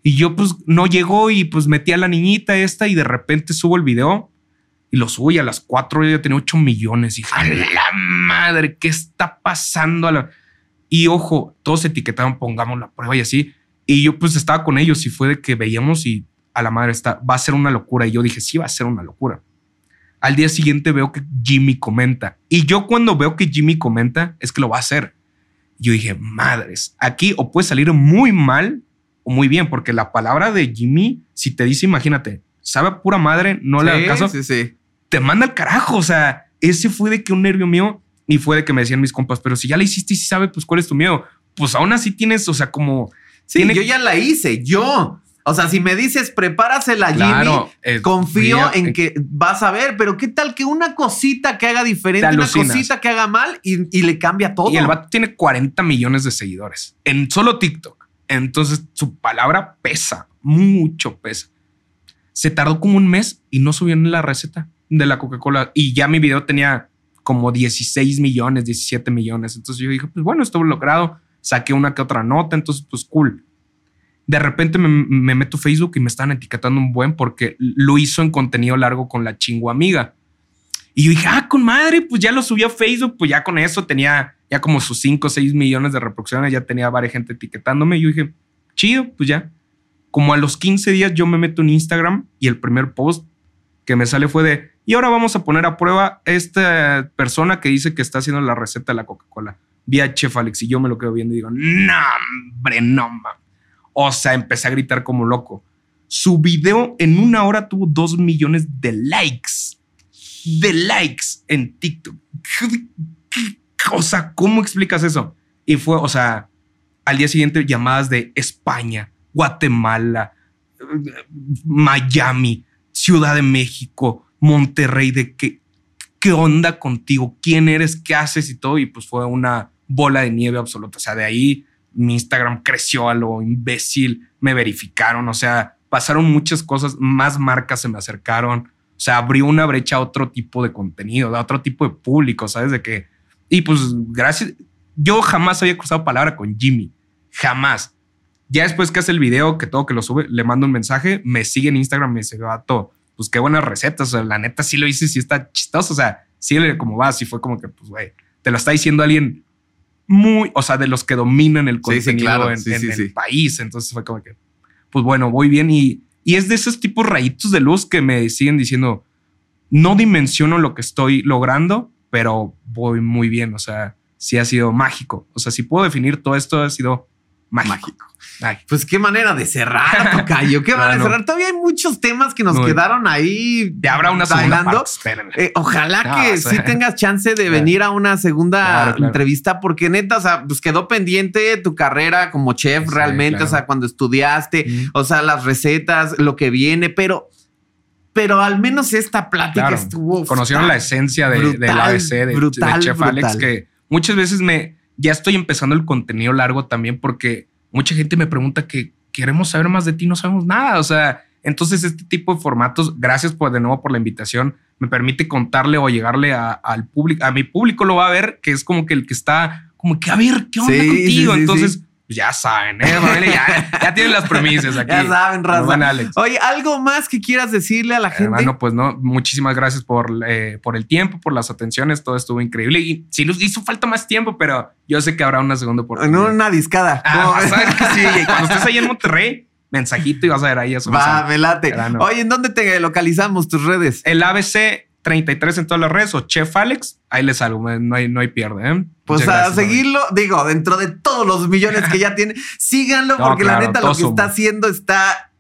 Y yo pues no llegó y pues metí a la niñita esta y de repente subo el video y lo subo y a las cuatro ya tenía ocho millones. Y dije, a la madre, ¿qué está pasando? A la... Y ojo, todos etiquetaban, pongamos la prueba y así. Y yo pues estaba con ellos y fue de que veíamos y a la madre está, va a ser una locura. Y yo dije, sí, va a ser una locura. Al día siguiente veo que Jimmy comenta. Y yo cuando veo que Jimmy comenta, es que lo va a hacer. Yo dije, madres, aquí o puede salir muy mal o muy bien, porque la palabra de Jimmy, si te dice, imagínate, sabe pura madre, no le da caso, sí, sí. te manda al carajo. O sea, ese fue de que un nervio mío y fue de que me decían mis compas, pero si ya la hiciste y si sabe, pues cuál es tu miedo. Pues aún así tienes, o sea, como. Sí, yo ya la hice, yo. O sea, si me dices prepárasela, Jimmy, eh, confío en que vas a ver, pero ¿qué tal que una cosita que haga diferente, una cosita que haga mal y, le cambia todo? Y el vato tiene 40 millones de seguidores en solo TikTok. Entonces su palabra pesa, mucho pesa. Se tardó como un mes y no subió en la receta de la Coca-Cola y ya mi video tenía como 16 millones, 17 millones. Entonces yo dije, pues bueno, estuvo logrado. Saqué una que otra nota, entonces pues cool de repente me, meto Facebook y me están etiquetando un buen porque lo hizo en contenido largo con la chingo amiga. Y yo dije, ah, con madre, pues ya lo subí a Facebook, pues ya con eso tenía ya como sus 5 o 6 millones de reproducciones, ya tenía varias gente etiquetándome. Y yo dije, chido, pues ya. Como a los 15 días yo me meto en Instagram y el primer post que me sale fue de, y ahora vamos a poner a prueba esta persona que dice que está haciendo la receta de la Coca-Cola. Vi Chef Alex y yo me lo quedo viendo y digo, no, hombre, no. O sea, empecé a gritar como loco. Su video en una hora tuvo dos millones de likes. De likes en TikTok. O sea, ¿cómo explicas eso? Y fue, o sea, al día siguiente llamadas de España, Guatemala, Miami, Ciudad de México, Monterrey, de qué, qué onda contigo, quién eres, qué haces y todo. Y pues fue una bola de nieve absoluta. O sea, de ahí mi Instagram creció a lo imbécil, me verificaron, o sea, pasaron muchas cosas, más marcas se me acercaron, o sea, abrió una brecha a otro tipo de contenido, a otro tipo de público, ¿sabes? De que, y pues gracias, yo jamás había cruzado palabra con Jimmy, jamás. Ya después que hace el video, que todo que lo sube, le mando un mensaje, me sigue en Instagram, me dice, gato, pues qué buenas recetas, o sea, la neta sí lo hice, sí está chistoso, o sea, sí como va, así fue como que, pues, güey, te lo está diciendo alguien muy, o sea, de los que dominan el contenido en, el país. Entonces fue como que, pues bueno, voy bien y, y es de esos tipos rayitos de luz que me siguen diciendo, no dimensiono lo que estoy logrando, pero voy muy bien. O sea, sí ha sido mágico. O sea, si puedo definir todo esto, ha sido mágico. Pues qué manera de cerrar, Tocayo. Qué manera de cerrar. Todavía hay muchos temas que nos quedaron ahí. Te habrá una segunda eh, ojalá que sí tengas chance de venir a una segunda entrevista, porque neta, o sea, pues quedó pendiente tu carrera como chef realmente, o sea, cuando estudiaste, o sea, las recetas, lo que viene, pero pero al menos esta plática estuvo. Conocieron la esencia de, del ABC de, Chef Alex, que muchas veces me ya estoy empezando el contenido largo también porque mucha gente me pregunta que queremos saber más de ti, no sabemos nada. O sea, entonces este tipo de formatos, gracias por de nuevo por la invitación, me permite contarle o llegarle al público, a mi público lo va a ver, que es como que el que está como que a ver qué onda contigo. entonces, ya saben, ¿eh? ya, tienen las premisas aquí. Ya saben, Raza. Oye, ¿algo más que quieras decirle a la gente? Bueno, pues no, muchísimas gracias por, eh, por el tiempo, por las atenciones, todo estuvo increíble. Y sí, hizo falta más tiempo, pero yo sé que habrá una segunda oportunidad. No, una discada. Ah, sí, cuando estés ahí en Monterrey, mensajito y vas a ver ahí eso. Va, me late. Oye, ¿en dónde te localizamos tus redes? El ABC 33 en todas las redes o Chef Alex, ahí les salgo, no hay, no hay pierde. ¿eh? Pues a seguirlo, digo, dentro de todos los millones que ya tiene, síganlo porque la neta lo que está haciendo está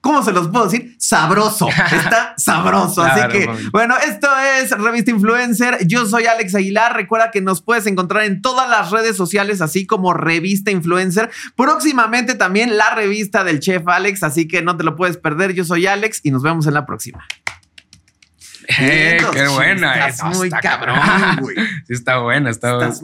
¿Cómo se los puedo decir? Sabroso. Está sabroso. Así que, bueno, esto es Revista Influencer. Yo soy Alex Aguilar. Recuerda que nos puedes encontrar en todas las redes sociales, así como Revista Influencer. Próximamente también la revista del chef Alex. Así que no te lo puedes perder. Yo soy Alex y nos vemos en la próxima. Eh, qué buena. Estás muy cabrón, güey. Sí, está buena, está, buena.